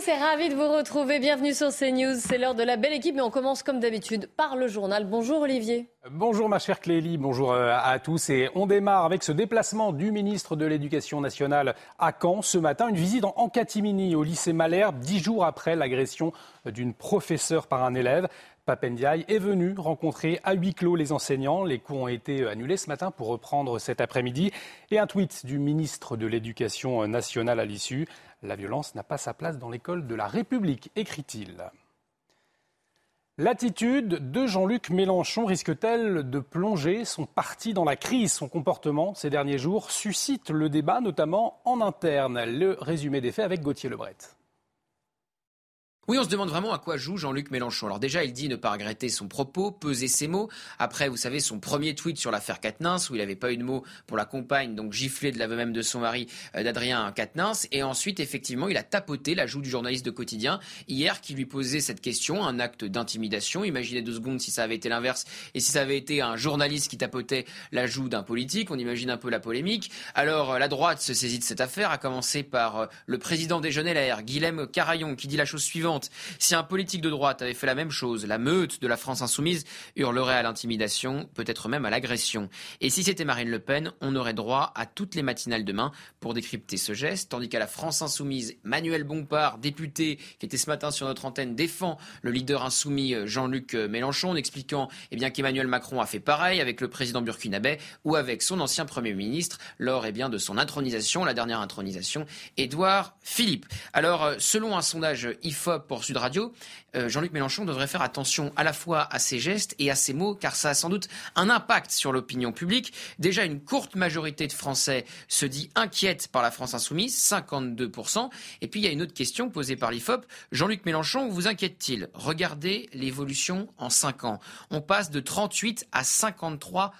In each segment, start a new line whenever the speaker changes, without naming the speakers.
tous et ravi de vous retrouver. Bienvenue sur CNews. C'est l'heure de la belle équipe, mais on commence comme d'habitude par le journal. Bonjour Olivier.
Bonjour ma chère Clélie, bonjour euh, à tous. Et on démarre avec ce déplacement du ministre de l'Éducation nationale à Caen ce matin. Une visite en catimini au lycée Malherbe, dix jours après l'agression d'une professeure par un élève. Papendiaï est venu rencontrer à huis clos les enseignants. Les cours ont été annulés ce matin pour reprendre cet après-midi. Et un tweet du ministre de l'Éducation nationale à l'issue. La violence n'a pas sa place dans l'école de la République, écrit-il. L'attitude de Jean-Luc Mélenchon risque-t-elle de plonger son parti dans la crise? Son comportement ces derniers jours suscite le débat, notamment en interne. Le résumé des faits avec Gauthier Lebret.
Oui, on se demande vraiment à quoi joue Jean-Luc Mélenchon. Alors déjà, il dit ne pas regretter son propos, peser ses mots. Après, vous savez, son premier tweet sur l'affaire Quatennens, où il n'avait pas eu de mots pour la compagne, donc giflé de l'aveu même de son mari, euh, d'Adrien Quatennens. Et ensuite, effectivement, il a tapoté la joue du journaliste de quotidien hier qui lui posait cette question, un acte d'intimidation. Imaginez deux secondes si ça avait été l'inverse et si ça avait été un journaliste qui tapotait la joue d'un politique. On imagine un peu la polémique. Alors, euh, la droite se saisit de cette affaire, à commencer par euh, le président des Jeunes LR, Guilhem Carayon, qui dit la chose suivante. Si un politique de droite avait fait la même chose, la meute de la France insoumise hurlerait à l'intimidation, peut-être même à l'agression. Et si c'était Marine Le Pen, on aurait droit à toutes les matinales demain pour décrypter ce geste, tandis qu'à la France insoumise, Manuel Bompard, député, qui était ce matin sur notre antenne, défend le leader insoumis Jean-Luc Mélenchon en expliquant eh bien, qu'Emmanuel Macron a fait pareil avec le président burkinabé ou avec son ancien Premier ministre lors eh bien, de son intronisation, la dernière intronisation, Édouard Philippe. Alors, selon un sondage IFOP pour Sud Radio, euh, Jean-Luc Mélenchon devrait faire attention à la fois à ses gestes et à ses mots, car ça a sans doute un impact sur l'opinion publique. Déjà, une courte majorité de Français se dit inquiète par la France insoumise, 52%. Et puis, il y a une autre question posée par l'IFOP. Jean-Luc Mélenchon vous inquiète-t-il? Regardez l'évolution en 5 ans. On passe de 38 à 53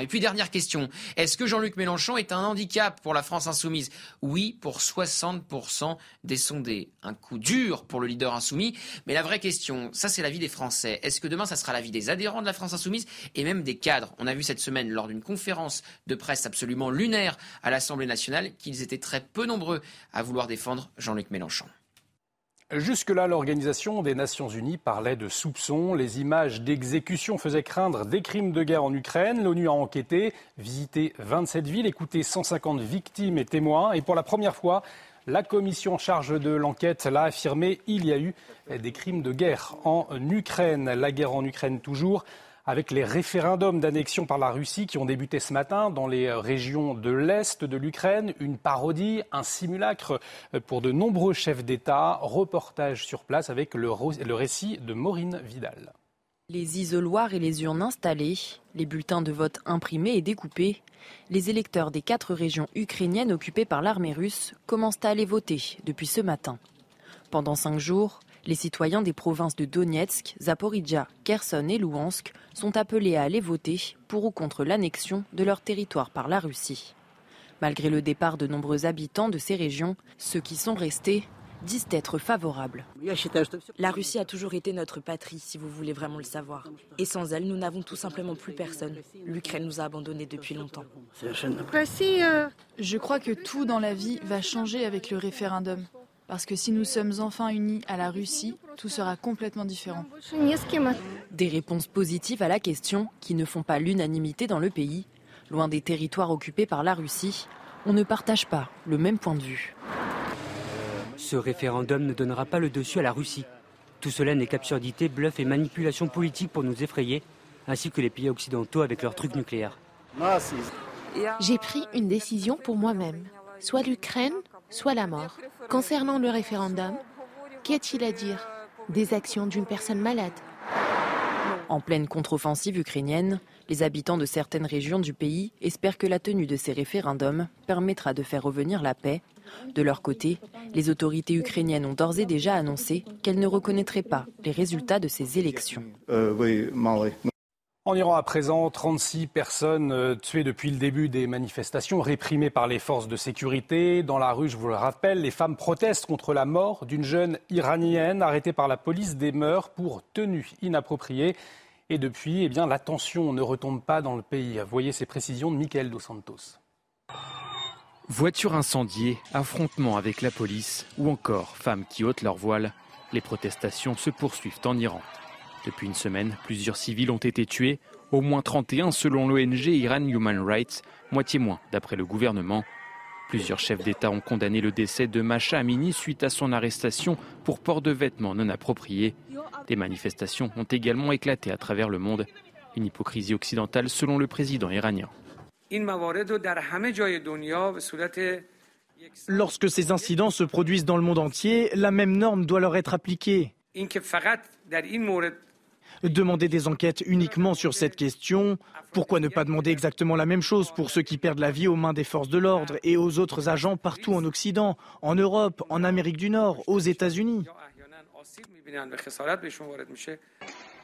et puis dernière question, est-ce que Jean-Luc Mélenchon est un handicap pour la France insoumise? Oui, pour 60% des sondés. Un coup dur pour le leader insoumis, mais la vraie question, ça c'est l'avis des Français. Est-ce que demain ça sera l'avis des adhérents de la France insoumise et même des cadres? On a vu cette semaine lors d'une conférence de presse absolument lunaire à l'Assemblée nationale qu'ils étaient très peu nombreux à vouloir défendre Jean-Luc Mélenchon.
Jusque-là, l'Organisation des Nations Unies parlait de soupçons. Les images d'exécution faisaient craindre des crimes de guerre en Ukraine. L'ONU a enquêté, visité 27 villes, écouté 150 victimes et témoins. Et pour la première fois, la commission en charge de l'enquête l'a affirmé, il y a eu des crimes de guerre en Ukraine. La guerre en Ukraine toujours avec les référendums d'annexion par la Russie qui ont débuté ce matin dans les régions de l'Est de l'Ukraine. Une parodie, un simulacre pour de nombreux chefs d'État. Reportage sur place avec le, récit de Maureen Vidal.
Les isoloirs et les urnes installées, les bulletins de vote imprimés et découpés, les électeurs des quatre régions ukrainiennes occupées par l'armée russe commencent à aller voter depuis ce matin. Pendant cinq jours, les citoyens des provinces de Donetsk, Zaporizhia, Kherson et Louhansk sont appelés à aller voter pour ou contre l'annexion de leur territoire par la Russie. Malgré le départ de nombreux habitants de ces régions, ceux qui sont restés disent être favorables.
La Russie a toujours été notre patrie, si vous voulez vraiment le savoir. Et sans elle, nous n'avons tout simplement plus personne. L'Ukraine nous a abandonnés depuis longtemps.
Je crois que tout dans la vie va changer avec le référendum. Parce que si nous sommes enfin unis à la Russie, tout sera complètement différent.
Des réponses positives à la question qui ne font pas l'unanimité dans le pays. Loin des territoires occupés par la Russie, on ne partage pas le même point de vue.
Ce référendum ne donnera pas le dessus à la Russie. Tout cela n'est qu'absurdité, bluff et manipulation politique pour nous effrayer, ainsi que les pays occidentaux avec leurs trucs nucléaires.
J'ai pris une décision pour moi-même. Soit l'Ukraine, soit la mort. Concernant le référendum, qu'y a-t-il à dire Des actions d'une personne malade?
En pleine contre-offensive ukrainienne, les habitants de certaines régions du pays espèrent que la tenue de ces référendums permettra de faire revenir la paix. De leur côté, les autorités ukrainiennes ont d'ores et déjà annoncé qu'elles ne reconnaîtraient pas les résultats de ces élections.
En Iran à présent, 36 personnes euh, tuées depuis le début des manifestations réprimées par les forces de sécurité. Dans la rue, je vous le rappelle, les femmes protestent contre la mort d'une jeune iranienne arrêtée par la police des mœurs pour tenue inappropriée. Et depuis, eh bien, la tension ne retombe pas dans le pays. Voyez ces précisions de Michael Dos Santos.
Voiture incendiée, affrontement avec la police ou encore femmes qui ôtent leur voile, les protestations se poursuivent en Iran. Depuis une semaine, plusieurs civils ont été tués, au moins 31 selon l'ONG Iran Human Rights, moitié moins d'après le gouvernement. Plusieurs chefs d'État ont condamné le décès de Macha Amini suite à son arrestation pour port de vêtements non appropriés. Des manifestations ont également éclaté à travers le monde. Une hypocrisie occidentale selon le président iranien.
Lorsque ces incidents se produisent dans le monde entier, la même norme doit leur être appliquée. Demander des enquêtes uniquement sur cette question, pourquoi ne pas demander exactement la même chose pour ceux qui perdent la vie aux mains des forces de l'ordre et aux autres agents partout en Occident, en Europe, en Amérique du Nord, aux États-Unis?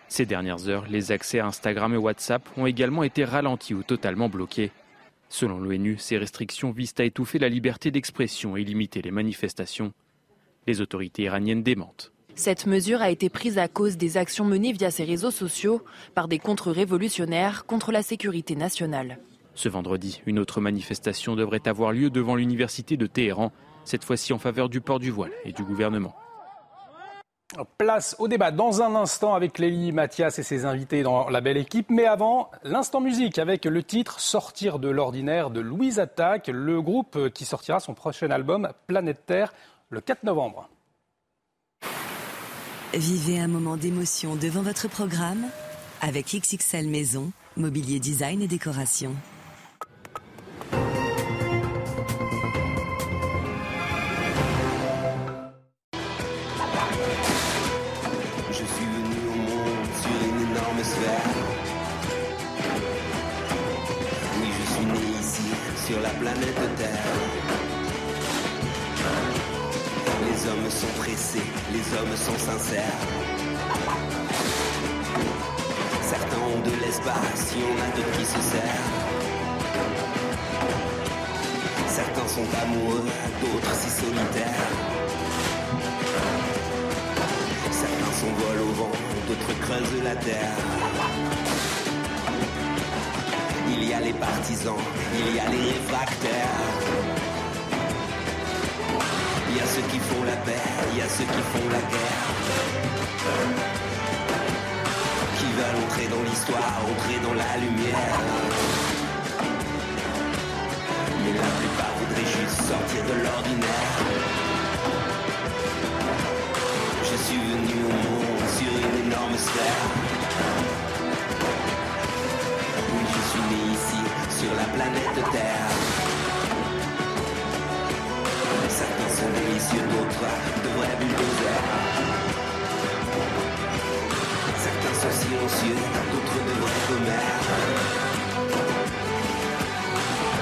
Ces dernières heures, les accès à Instagram et WhatsApp ont également été ralentis ou totalement bloqués. Selon l'ONU, ces restrictions visent à étouffer la liberté d'expression et limiter les manifestations. Les autorités iraniennes démentent.
Cette mesure a été prise à cause des actions menées via ces réseaux sociaux par des contre-révolutionnaires contre la sécurité nationale.
Ce vendredi, une autre manifestation devrait avoir lieu devant l'université de Téhéran, cette fois-ci en faveur du port du voile et du gouvernement.
Place au débat dans un instant avec Lélie Mathias et ses invités dans la belle équipe. Mais avant, l'instant musique avec le titre Sortir de l'ordinaire de Louise Attaque, le groupe qui sortira son prochain album Planète Terre le 4 novembre.
Vivez un moment d'émotion devant votre programme avec XXL Maison, mobilier design et décoration.
Hommes sont sincères. Certains ont de l'espace, y en a d'autres qui se serrent. Certains sont amoureux, d'autres si solitaires. Certains s'envolent au vent, d'autres creusent la terre. Il y a les partisans, il y a les réfractaires. Y a ceux qui font la paix, il y a ceux qui font la guerre. Qui veulent entrer dans l'histoire, entrer dans la lumière. Mais la plupart voudraient juste sortir de l'ordinaire. Je suis venu au monde sur une énorme sphère. Oui, je suis né ici, sur la planète Terre. Délicieux, d'autres de vrais bulldozers. Certains sont silencieux, d'autres de vrais commères.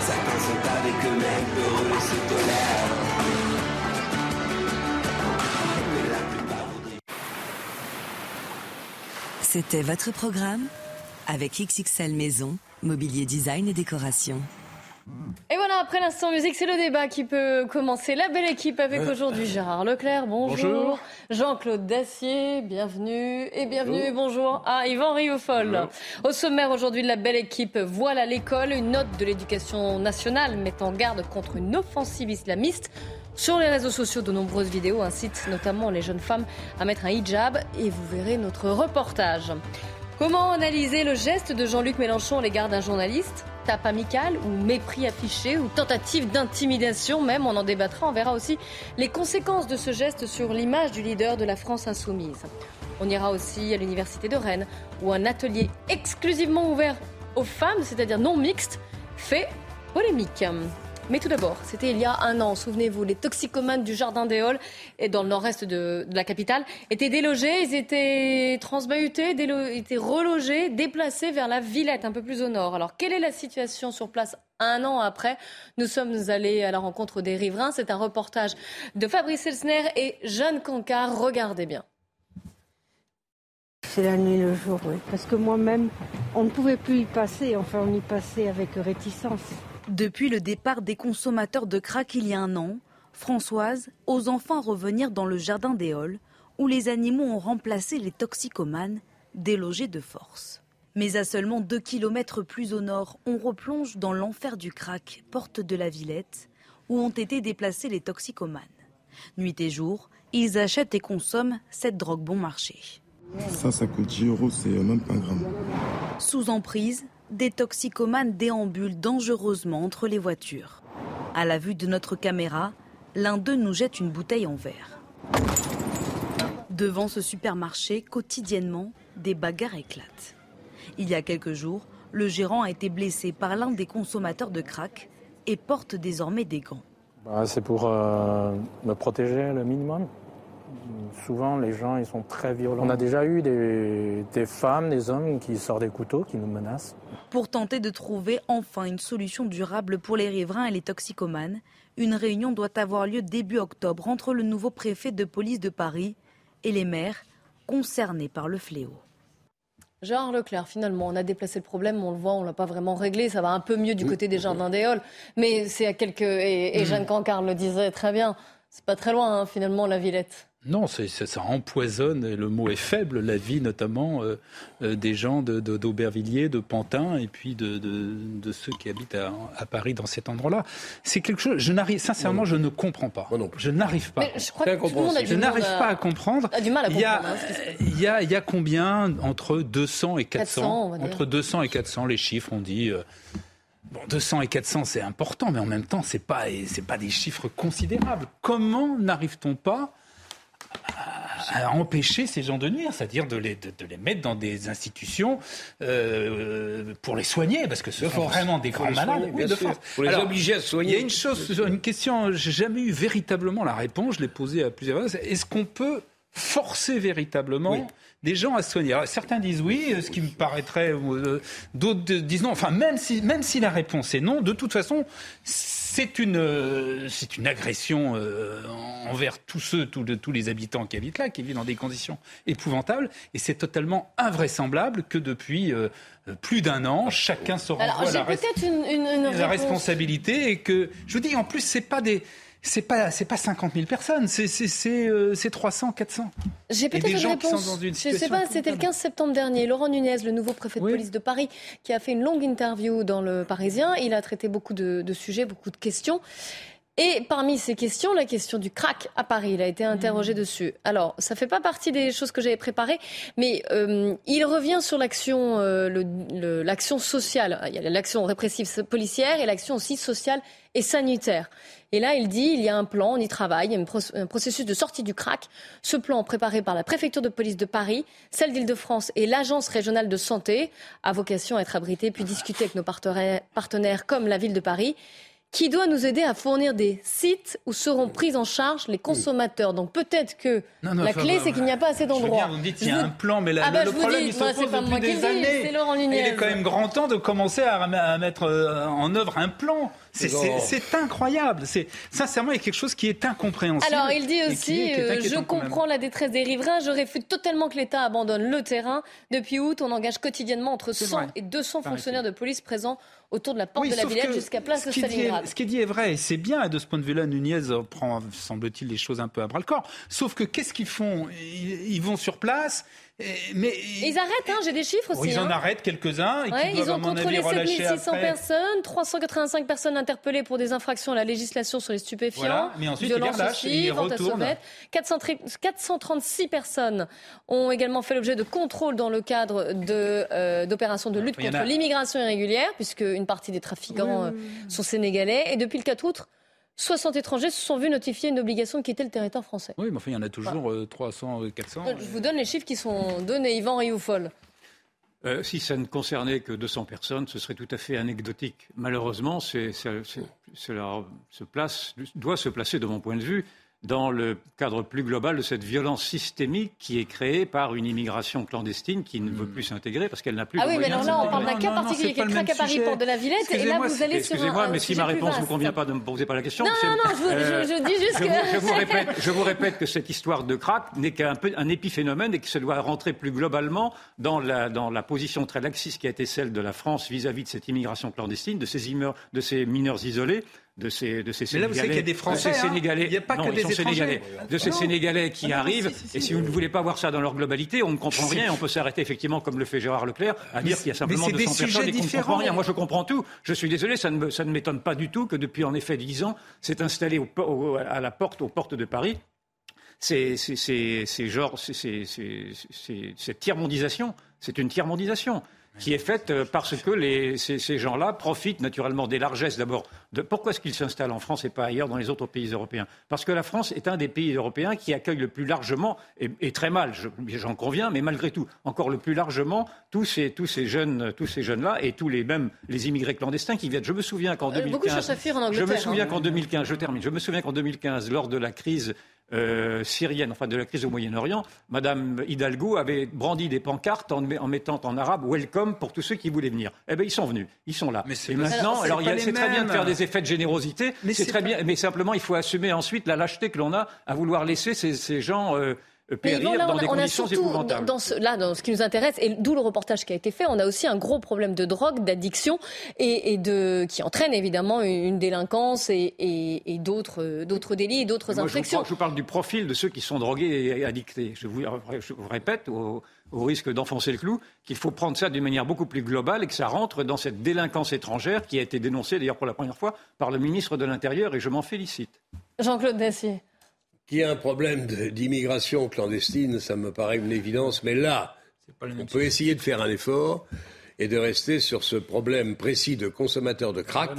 Certains sont avec eux-mêmes, heureux et se tolèrent. La
C'était votre programme avec XXL Maison, mobilier design et décoration.
Et voilà, après l'instant musique, c'est le débat qui peut commencer. La belle équipe avec aujourd'hui Gérard Leclerc, bonjour.
Bonjour.
Jean-Claude Dacier, bienvenue. Et bienvenue et bonjour à Yvan Riofol. Au sommaire aujourd'hui de la belle équipe, voilà l'école. Une note de l'éducation nationale met en garde contre une offensive islamiste. Sur les réseaux sociaux, de nombreuses vidéos incitent notamment les jeunes femmes à mettre un hijab et vous verrez notre reportage. Comment analyser le geste de Jean-Luc Mélenchon à l'égard d'un journaliste? Amicale ou mépris affiché ou tentative d'intimidation même, on en débattra. On verra aussi les conséquences de ce geste sur l'image du leader de la France insoumise. On ira aussi à l'université de Rennes où un atelier exclusivement ouvert aux femmes, c'est-à-dire non mixte, fait polémique. Mais tout d'abord, c'était il y a un an, souvenez-vous, les toxicomanes du Jardin des Halles et dans le nord-est de, la capitale étaient délogés, ils étaient transbahutés, étaient relogés, déplacés vers la Villette, un peu plus au nord. Alors, quelle est la situation sur place un an après, nous sommes allés à la rencontre des riverains. C'est un reportage de Fabrice Elsner et Jeanne Cancard. Regardez bien.
C'est la nuit le jour, oui. Parce que moi-même, on ne pouvait plus y passer. Enfin, on y passait avec réticence.
Depuis le départ des consommateurs de crack il y a un an, Françoise ose enfin revenir dans le jardin des Halles, où les animaux ont remplacé les toxicomanes, délogés de force. Mais à seulement 2 km plus au nord, on replonge dans l'enfer du crack, porte de la Villette, où ont été déplacés les toxicomanes. Nuit et jour, ils achètent et consomment cette drogue bon marché.
Ça, ça coûte 10 euros, c'est même pas un gramme.
Sous emprise, des toxicomanes déambulent dangereusement entre les voitures. À la vue de notre caméra, l'un d'eux nous jette une bouteille en verre. Devant ce supermarché, quotidiennement, des bagarres éclatent. Il y a quelques jours, le gérant a été blessé par l'un des consommateurs de crack et porte désormais des gants.
Bah, c'est pour euh, me protéger le minimum. Souvent, les gens ils sont très violents. On a déjà eu des, des, femmes, des hommes qui sortent des couteaux, qui nous menacent.
Pour tenter de trouver enfin une solution durable pour les riverains et les toxicomanes, une réunion doit avoir lieu début octobre entre le nouveau préfet de police de Paris et les maires concernés par le fléau.
Gérard Leclerc, finalement, on a déplacé le problème, on le voit, on l'a pas vraiment réglé, ça va un peu mieux du côté des jardins des Halles, mais c'est à quelques et, et Jeanne Cancard le disait très bien, c'est pas très loin hein, finalement la Villette.
Non, ça, ça empoisonne, et le mot est faible, la vie notamment euh, euh, des gens d'Aubervilliers, de, de, Pantin, et puis de, de, de ceux qui habitent à, à, Paris dans cet endroit-là. C'est quelque chose, je n'arrive, sincèrement, je ne comprends pas. Je n'arrive pas.
je crois que tout le monde a
je n'arrive pas à comprendre.
A du mal à
il, y a,
comprendre hein,
il, y a, il y a combien entre 200 et 400, 400 Entre 200 et 400, les chiffres, on dit... Euh, Bon, 200 et 400, c'est important, mais en même temps, c'est pas, c'est pas des chiffres considérables. Comment n'arrive-t-on pas à empêcher ces gens de nuire, c'est-à-dire de les, de, de les, mettre dans des institutions euh, pour les soigner, parce que ce sont vraiment des grands malades.
Soigner, oui, de force. Pour les Alors, obliger à soigner.
Il y a une chose, une question, j'ai jamais eu véritablement la réponse, je l'ai posée à plusieurs fois. Est-ce qu'on peut forcer véritablement oui. Des gens à se soigner. Alors, certains disent oui, ce qui me paraîtrait, euh, d'autres disent non. Enfin, même si, même si la réponse est non, de toute façon, c'est une, euh, c'est une agression euh, envers tous ceux, tous, de, tous les habitants qui habitent là, qui vivent dans des conditions épouvantables, et c'est totalement invraisemblable que depuis euh, plus d'un an, chacun se renvoie
Alors,
la, res
une, une, une
la responsabilité, et que je vous dis, en plus, c'est pas des c'est pas c'est pas 50 000 personnes, c'est c'est euh, 300, 400.
J'ai peut-être une réponse.
Une
je sais pas, c'était le 15 septembre dernier. Laurent Nunez, le nouveau préfet de police de Paris, qui a fait une longue interview dans le Parisien. Il a traité beaucoup de, de sujets, beaucoup de questions. Et parmi ces questions, la question du crack à Paris, il a été interrogé dessus. Alors, ça fait pas partie des choses que j'avais préparées, mais euh, il revient sur l'action, euh, l'action sociale. Il y a l'action répressive policière et l'action aussi sociale et sanitaire. Et là, il dit, il y a un plan, on y travaille, il y a un, proc- un processus de sortie du crack. Ce plan préparé par la préfecture de police de Paris, celle d'Île-de-France et l'agence régionale de santé a vocation à être abrité puis discuter avec nos partenaires comme la ville de Paris qui doit nous aider à fournir des sites où seront pris en charge les consommateurs. Donc peut-être que
Non, non,
la clé, c'est qu'il n'y a pas assez d'endroits.
vous me dites qu'il y a un plan, mais la-
Ah bah,
le problème,
dis,
il se pose depuis des années.
c'est Laurent
Il est quand même grand temps de commencer à, à mettre euh, en œuvre un plan. C'est-
Non.
C'est c'est incroyable. C'est Sincèrement, il y a quelque chose qui est incompréhensible.
Alors, il dit aussi,
est- qui est
euh, je comprends la détresse des riverains, je réfute totalement que l'État abandonne le terrain. Depuis août, on engage quotidiennement entre
C'est
100
vrai.
et 200
Paraît-il.
fonctionnaires de police présents autour de la porte
Oui,
de la Villette jusqu'à place de Stalingrad.
Ce qui est dit est vrai, et c'est bien, et de ce point de vue-là, Nunez prend, semble-t-il, les choses un peu à bras-le-corps. Sauf que qu'est-ce qu'ils font? Ils, ils vont sur place, mais...
Et ils arrêtent, hein, j'ai des chiffres aussi.
ils en
hein.
arrêtent quelques-uns, et
Ouais,
qui
ils
doivent,
ont contrôlé
relâcher
7600
après.
personnes, 385 personnes interpellées pour des infractions à la législation sur les stupéfiants,
Voilà, mais ensuite, ils et
aussi,
ils
vente à
retournent.
sauvette. 400 436 personnes ont également fait l'objet de contrôles dans le cadre de, euh, d'opérations de lutte contre
a-
l'immigration irrégulière, puisque une partie des trafiquants euh, sont sénégalais. Et depuis le 4 août, 60 étrangers se sont vus notifier une obligation de quitter le territoire français.
Oui, mais enfin, il y en a toujours euh, 300, euh, 400.
Je vous donne les chiffres qui sont donnés, Yvan Rioufol.
Euh, si ça ne concernait que 200 personnes, ce serait tout à fait anecdotique. Malheureusement, c'est, cela se place, doit se placer, de mon point de vue, dans le cadre plus global de cette violence systémique qui est créée par une immigration clandestine qui ne veut plus s'intégrer parce qu'elle n'a plus
ah
de
oui, mais alors là, on parle d'un cas particulier qui est craque à Paris, pour de la Villette, et là, vous allez sur
Excusez-moi, mais si ma réponse ne vous convient pas, ne me posez pas la question.
Non, non, non, je, euh, je, dis juste
je
que...
Vous, je, vous répète, je vous répète que cette histoire de crack n'est qu'un un épiphénomène et que ça doit rentrer plus globalement dans la, dans la position très laxiste qui a été celle de la France vis-à-vis -vis de cette immigration clandestine, de ces, de ces mineurs isolés de ces, de ces
Mais là, vous savez qu'il y a des Français.
Ces Sénégalais,
il n'y a pas
non,
que des
Sénégalais. De ces
non.
Sénégalais qui
Ah non,
arrivent.
si, si, si,
et si vous ne voulez pas voir ça dans leur globalité, on ne comprend rien. On peut s'arrêter effectivement, comme le fait Gérard Leclerc, à dire qu'il y a simplement
mais c'est
200
des
personnes et qu'on ne comprend rien. Moi, je comprends tout. Je suis désolé, ça ne, ça ne m'étonne pas du tout que depuis en effet 10 ans, s'est installé au, po- au- à la porte, aux portes de Paris. C'est c'est- c'est- c'est genre, c'est- c'est c'est- c'est- cette tiers-mondisation. C'est une tiers-mondisation qui est faite euh, parce que les, ces, ces gens-là profitent naturellement des largesses d'abord. De, pourquoi est-ce qu'ils s'installent en France et pas ailleurs dans les autres pays européens? Parce que la France est un des pays européens qui accueille le plus largement, et, et très mal, je- j'en conviens, mais malgré tout, encore le plus largement, tous ces, tous ces jeunes, tous ces jeunes-là et tous les mêmes les immigrés clandestins qui viennent. Je me souviens qu'en
Euh, beaucoup
2015,
cherchent à fuir en
je me souviens
hein.
qu'en 2015, je termine. Je me souviens qu'en 2015, lors de la crise euh, syrienne, enfin de la crise au Moyen-Orient, Madame Hidalgo avait brandi des pancartes en, en mettant en arabe Welcome pour tous ceux qui voulaient venir. Eh bien, ils sont venus, ils sont là.
c'est
Et maintenant, alors c'est très bien de faire des effets de générosité,
Mais
c'est très
pas-
bien, mais simplement il faut assumer ensuite la lâcheté que l'on a à vouloir laisser ces, ces gens euh,
Mais
périr
Yvan, là,
dans
on a-
des
on a
conditions
surtout,
épouvantables.
dans ce, là, dans ce qui nous intéresse, et d'où le reportage qui a été fait, on a aussi un gros problème de drogue, d'addiction, et, et de, qui entraîne évidemment une, une délinquance et, et- et d'autres, euh, d'autres délits et d'autres
Moi, je, vous
infractions.
parle, je vous parle du profil de ceux qui sont drogués et addictés. Je vous, je vous répète, au, au risque d'enfoncer le clou, qu'il faut prendre ça d'une manière beaucoup plus globale et que ça rentre dans cette délinquance étrangère qui a été dénoncée d'ailleurs pour la première fois par le ministre de l'Intérieur et je m'en félicite.
Jean-Claude Dacier.
Qu'il y a un problème d'immigration clandestine, ça me paraît une évidence. Mais là, on peut essayer de faire un effort et de rester sur ce problème précis de consommateurs de crack,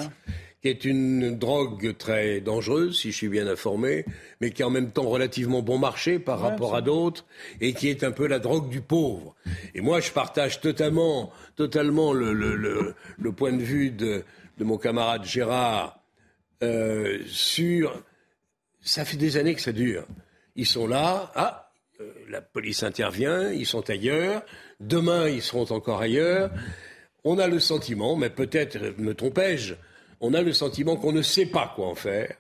qui est une drogue très dangereuse, si je suis bien informé, mais qui est en même temps relativement bon marché par
Ouais,
rapport à d'autres, et qui est un peu la drogue du pauvre. Et moi, je partage totalement, totalement le, le- le- le point de vue de, de mon camarade Gérard euh, sur ça fait des années que ça dure. Ils sont là, ah, euh, la police intervient, ils sont ailleurs, demain ils seront encore ailleurs. On a le sentiment, mais peut-être me trompais-je, on a le sentiment qu'on ne sait pas quoi en faire,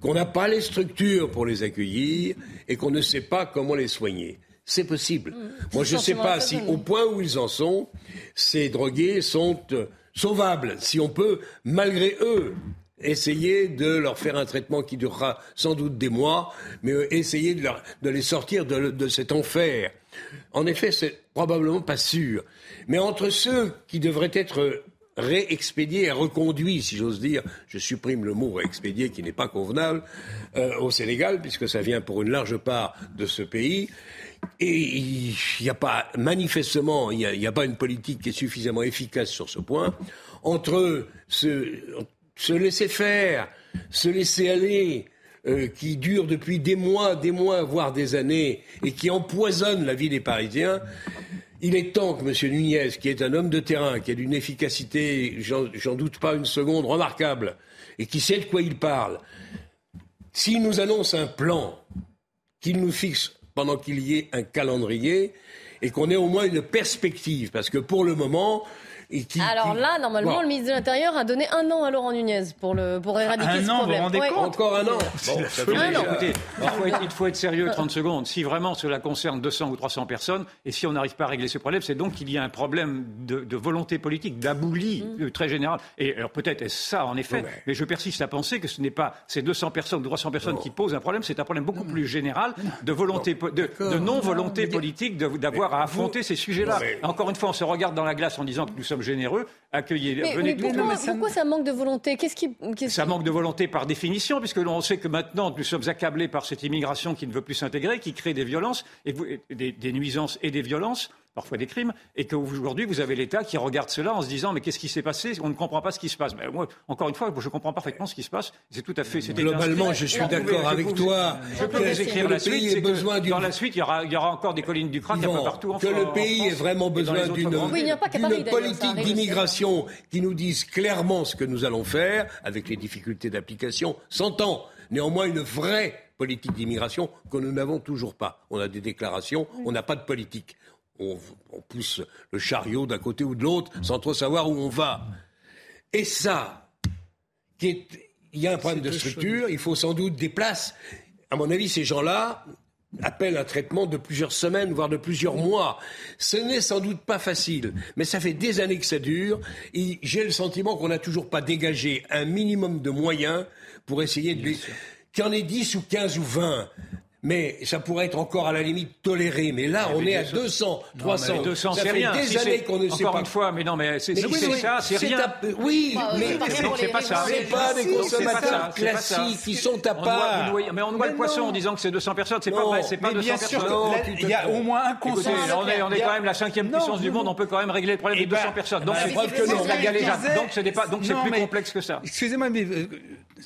qu'on n'a pas les structures pour les accueillir et qu'on ne sait pas comment les soigner. C'est possible. Moi, je ne sais pas si, au point où ils en sont, ces drogués sont euh, sauvables. Si on peut, malgré eux, essayer de leur faire un traitement qui durera sans doute des mois, mais euh, essayer de, les sortir de, cet enfer. En effet, c'est probablement pas sûr. Mais entre ceux qui devraient être réexpédiés et reconduits, si j'ose dire, je supprime le mot réexpédié qui n'est pas convenable, euh, au Sénégal, puisque ça vient pour une large part de ce pays. Et il n'y a pas, manifestement, il n'y a, pas une politique qui est suffisamment efficace sur ce point. Entre se, se laisser faire, se laisser aller, euh, qui dure depuis des mois, des mois, voire des années, et qui empoisonne la vie des Parisiens, il est temps que M. Nunez, qui est un homme de terrain, qui a d'une efficacité, j'en doute pas une seconde, remarquable, et qui sait de quoi il parle, s'il nous annonce un plan, qu'il nous fixe pendant qu'il y ait un calendrier, et qu'on ait au moins une perspective, parce que pour le moment, et qui,
Alors
qui-
là, normalement,
Bon.
le ministre de l'Intérieur a donné un an à Laurent Nunez pour, le, pour éradiquer
Un
ce
an, vous
problème.
vous rendez
Ouais.
compte
Encore un an.
Bon, ça fait-
Un an.
écoutez, il faut, être, il faut être sérieux 30 secondes. Si vraiment cela concerne 200 ou 300 personnes, et si on n'arrive pas à régler ce problème, c'est donc qu'il y a un problème de, de volonté politique, d'abouli
Mm.
euh, très général. Et alors peut-être est-ce ça, en effet, mais je persiste à penser que ce n'est pas ces 200 personnes ou 300 personnes qui posent un problème, c'est un problème beaucoup plus général de volonté, po- de, de non-volonté politique d'avoir à affronter ces sujets-là.
Non, mais-
Encore une fois, on se regarde dans la glace en disant que nous sommes généreux, accueillez,
Mais,
venez
mais pourquoi, pourquoi ça manque de volonté? Qu'est-ce qui, qu'est-ce
ça
qui-
manque de volonté par définition, puisque l'on sait que maintenant nous sommes accablés par cette immigration qui ne veut plus s'intégrer, qui crée des violences, et vous- et des, des nuisances et des violences. Parfois des crimes, et qu'aujourd'hui, vous avez l'État qui regarde cela en se disant mais qu'est-ce qui s'est passé? On ne comprend pas ce qui se passe. Mais moi, encore une fois, je comprends parfaitement ce qui se passe. C'est tout à fait.
Globalement, je suis d'accord avec toi.
Je peux vous écrire la suite. Besoin dans la suite, il y, aura, il y aura encore des collines du crack un peu partout en
Que le pays ait vraiment besoin d'une politique d'immigration qui nous dise clairement ce que nous allons faire, avec les difficultés d'application, s'entend. Néanmoins, une vraie politique d'immigration que nous n'avons toujours pas. On a des déclarations, on n'a pas de politique on, pousse le chariot d'un côté ou de l'autre sans trop savoir où on va. Et ça, il y a un problème de structure, il faut sans doute des places. À mon avis, ces gens-là appellent un traitement de plusieurs semaines, voire de plusieurs mois. Ce n'est sans doute pas facile, mais ça fait des années que ça dure. Et j'ai le sentiment qu'on n'a toujours pas dégagé un minimum de moyens pour essayer de... Qu'il y en ait 10 ou 15 ou 20 mais ça pourrait être encore à la limite toléré. Mais là, on est à 200, 300. Non,
200, ça fait rien. des années qu'on ne sait pas. Encore une fois, mais non, mais c'est ça, c'est rien.
Oui, mais
c'est pas ça.
C'est pas des consommateurs classiques qui sont à part.
Mais on noie le poisson en disant que c'est 200 personnes. C'est pas vrai. C'est pas 200 personnes.
Il y a au moins un consensus.
On est quand même la cinquième puissance du monde. On peut quand même régler le problème de 200 personnes. Donc c'est preuve que non. Donc c'est Donc c'est plus complexe que ça.
Excusez-moi, mais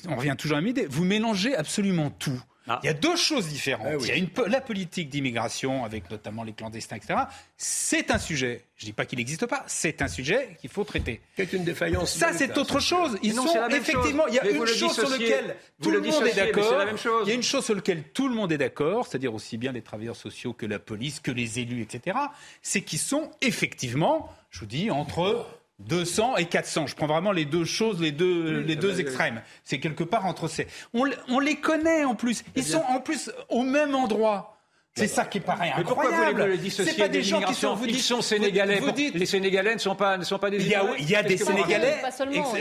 on revient toujours à idée. Vous mélangez absolument tout. Ah. Il y a deux choses différentes. Eh Il y a une, la politique d'immigration, avec notamment les clandestins, etc. C'est un sujet. Je ne dis pas qu'il n'existe pas. C'est un sujet qu'il faut traiter.
C'est une défaillance.
Ça, c'est autre chose. Ils sont effectivement. Il y a une chose sur laquelle tout le monde est d'accord. Il y a une chose sur laquelle tout le monde est d'accord, c'est-à-dire aussi bien les travailleurs sociaux que la police, que les élus, etc. C'est qu'ils sont effectivement, je vous dis, entre 200 et 400. Je prends vraiment les deux choses, les deux, les deux extrêmes. C'est quelque part entre ces. On, on, les connaît en plus. Ils sont en plus au même endroit. C'est ça qui pareil incroyable. Mais pourquoi
vous les dissocier pas des gens qui sont, vous dites, ils sont sénégalais. Vous, dites, les sénégalais ne sont pas, ne sont pas des.
Il y a, il y a des sénégalais.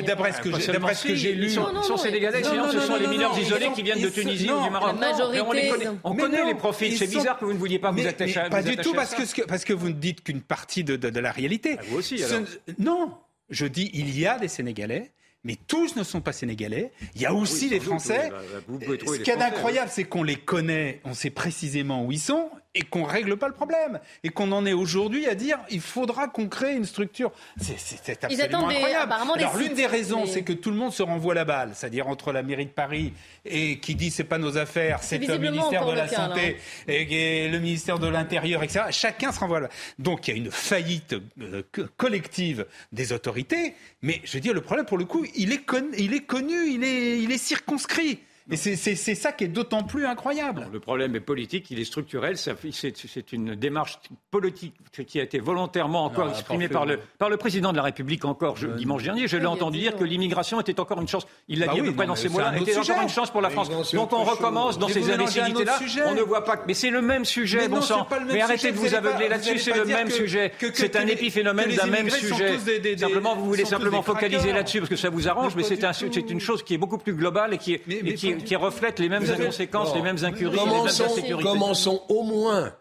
D'après ce que j'ai, d'après ce que j'ai lu,
ils sont, sénégalais. Sinon, ce sont les mineurs isolés qui viennent de Tunisie ou du Maroc. On connaît les profils. C'est bizarre que vous ne vouliez pas vous attacher à.
Pas du tout parce que parce que vous ne dites qu'une partie de la réalité.
Vous aussi.
Non, je dis il y a des Sénégalais mais tous ne sont pas sénégalais. Il y a aussi les Français. Ce qui est incroyable, c'est qu'on les connaît, on sait précisément où ils sont, et qu'on règle pas le problème. Et qu'on en est aujourd'hui à dire il faudra qu'on crée une structure. C'est absolument incroyable. Alors l'une des raisons, c'est que tout le monde se renvoie la balle, c'est-à-dire entre la mairie de Paris et qui dit c'est pas nos affaires, c'est le ministère de la Santé et, le ministère de l'Intérieur, etc. Chacun se renvoie la balle. Donc il y a une faillite euh, collective des autorités, mais je veux dire, le problème pour le coup, il est, il est connu, il est, il est circonscrit. Et c'est ça qui est d'autant plus incroyable.
le problème est politique, il est structurel. C'est une démarche politique qui a été volontairement encore exprimée par le, par le président de la République encore je, dimanche dernier. Je l'ai entendu dire que l'immigration était encore une chance. Il l'a bah dit à peu près dans ces mots-là. Était encore une chance pour la France. Donc on recommence dans ces imbécilités-là. On ne voit pas. Mais c'est le même sujet, bon sang. Mais arrêtez de vous aveugler là-dessus. C'est le même sujet. C'est un épiphénomène d'un même sujet. Simplement, vous voulez simplement focaliser là-dessus parce que ça vous arrange, mais c'est une chose qui est beaucoup plus globale et qui est qui, reflètent les mêmes inconséquences, les mêmes incuries, les mêmes insécurités.
Commençons au moins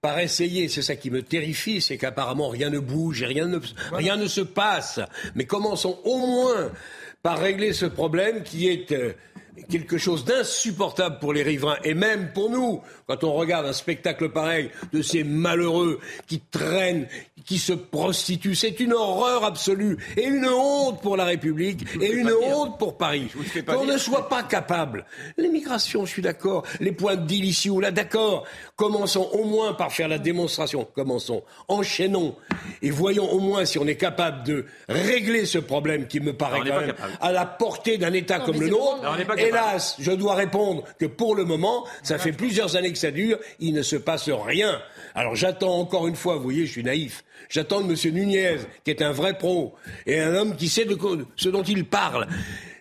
par essayer, c'est ça qui me terrifie, c'est qu'apparemment rien ne bouge et rien ne, rien ne se passe. Mais commençons au moins par régler ce problème qui est euh, quelque chose d'insupportable pour les riverains et même pour nous. Quand on regarde un spectacle pareil de ces malheureux qui traînent, qui se prostituent, c'est une horreur absolue et une honte pour la République et une honte pour Paris. Qu'on ne soit pas capable. L'immigration, je suis d'accord. Les points de deal ici ou là, d'accord. Commençons au moins par faire la démonstration. Commençons. Enchaînons. Et voyons au moins si on est capable de régler ce problème qui me paraît quand même à la portée d'un État comme le nôtre. Hélas, je dois répondre que pour le moment, ça fait plusieurs années que ça dure, il ne se passe rien. Alors j'attends encore une fois, vous voyez, je suis naïf, j'attends de M. Nunez, qui est un vrai pro, et un homme qui sait ce dont il parle.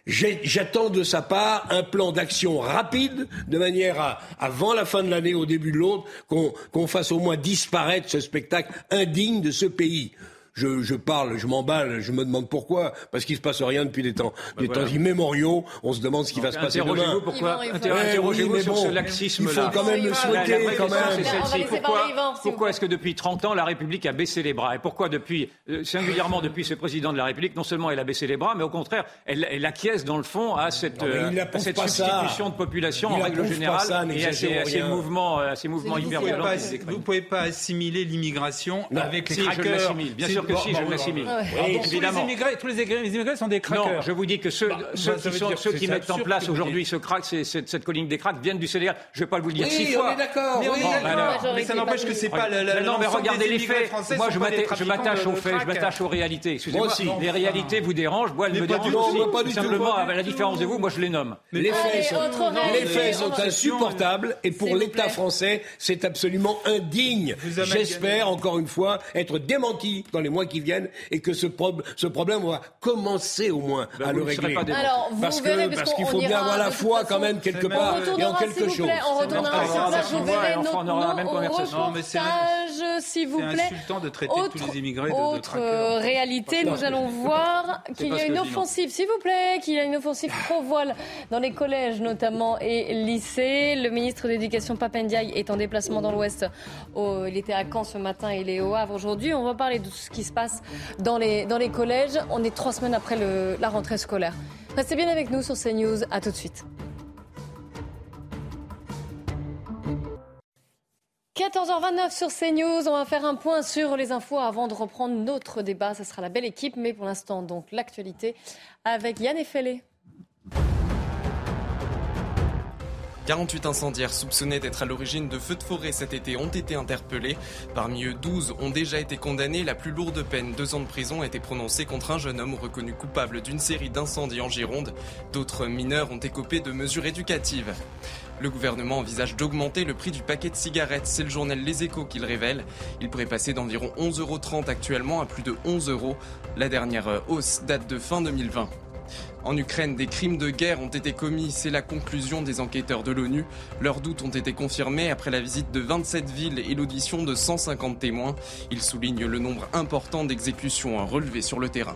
J'attends de sa part un plan d'action rapide, de manière à, avant la fin de l'année, au début de l'autre, qu'on fasse au moins disparaître ce spectacle indigne de ce pays. Je, je parle, je m'emballe, je me demande pourquoi, parce qu'il se passe rien depuis des temps,
Bah
des
voilà.
temps immémoriaux. On se demande ce qui va se passer demain.
Interrogez-vous pourquoi, interrogez-vous
oui,
sur ce laxisme-là.
il faut quand même le
La-
souhaiter,
la
quand même.
laisser
Pourquoi, pourquoi est-ce que depuis 30 ans, la République a baissé les bras? Et pourquoi depuis, euh, singulièrement depuis ce président de la République, non seulement elle a baissé les bras, mais au contraire, elle, elle acquiesce dans le fond à cette,
Non,
euh, à
n'approuve
cette
pas ça.
substitution de population
Il
en règle générale
ça,
et à ces, à mouvements, euh, à ces mouvements
Vous
hyper
pouvez
violents.
Vous pouvez pas assimiler l'immigration avec les
Si, je
crackers.
l'assimile. Bien sûr que si, je
bon,
l'assimile.
tous les
évidemment.
immigrés, tous les immigrés, les immigrés sont des crackers.
Non, je vous dis que ceux,
Bah,
ceux, qui mettent en place aujourd'hui ce crack, cette, cette colline des cracks viennent du Sénégal. Je ne vais pas vous le dire
Oui,
six
on
fois.
Mais on
oui,
est
Bon,
d'accord.
alors,
mais ça n'empêche que c'est pas le, le,
Mais non, mais regardez les faits.
français
Moi, je
pas
m'attache- aux faits, je m'attache aux réalités. Excusez-moi,
Moi aussi.
les réalités vous dérangent, moi, elles me
pas
dérangent
pas.
Simplement,
Pas
à la différence de vous, moi, je les nomme.
Les faits, sont, insupportables et pour l'État français, c'est absolument indigne. J'espère, encore une fois, être démenti dans les mois qui viennent et que ce, prob- ce problème va commencer au moins
Ben,
à le régler.
Alors, vous
parce
verrez,
parce
parce
qu'il faut bien avoir la foi quand même quelque part et en quelque chose.
plaît, on retournera sur place, vous verrez
enfin, on aura la même
nos, nos
conversation.
Non, mais c'est-
reportages, s'il vous
C'est
plaît.
insultant de traiter
Autre,
tous les immigrés de,
euh, réalité, nous allons voir qu'il y a une offensive, s'il vous plaît, qu'il y a une offensive pro-voile dans les collèges notamment et lycées. Le ministre de l'Éducation Papendiaï est en déplacement dans l'Ouest. Au- Il était à Caen ce matin, il est au Havre aujourd'hui. On va parler de tout ce qui se passe dans les, dans les collèges. On est trois semaines après le- la rentrée scolaire. Restez bien avec nous sur CNews. À tout de suite. 14h29 sur CNews, on va faire un point sur les infos avant de reprendre notre débat. Ce sera la belle équipe, mais pour l'instant, donc l'actualité avec Yann Effelé.
48 incendiaires soupçonnés d'être à l'origine de feux de forêt cet été ont été interpellés. Parmi eux, 12 ont déjà été condamnés. La plus lourde peine, deux ans de prison, a été prononcée contre un jeune homme reconnu coupable d'une série d'incendies en Gironde. D'autres mineurs ont écopé de mesures éducatives. Le gouvernement envisage d'augmenter le prix du paquet de cigarettes. C'est le journal Les Échos qui le révèle. Il pourrait passer d'environ 11,30 euros actuellement à plus de 11 euros. La dernière hausse date de fin 2020. En Ukraine, des crimes de guerre ont été commis, c'est la conclusion des enquêteurs de l'ONU. Leurs doutes ont été confirmés après la visite de 27 villes et l'audition de 150 témoins. Ils soulignent le nombre important d'exécutions relevées sur le terrain.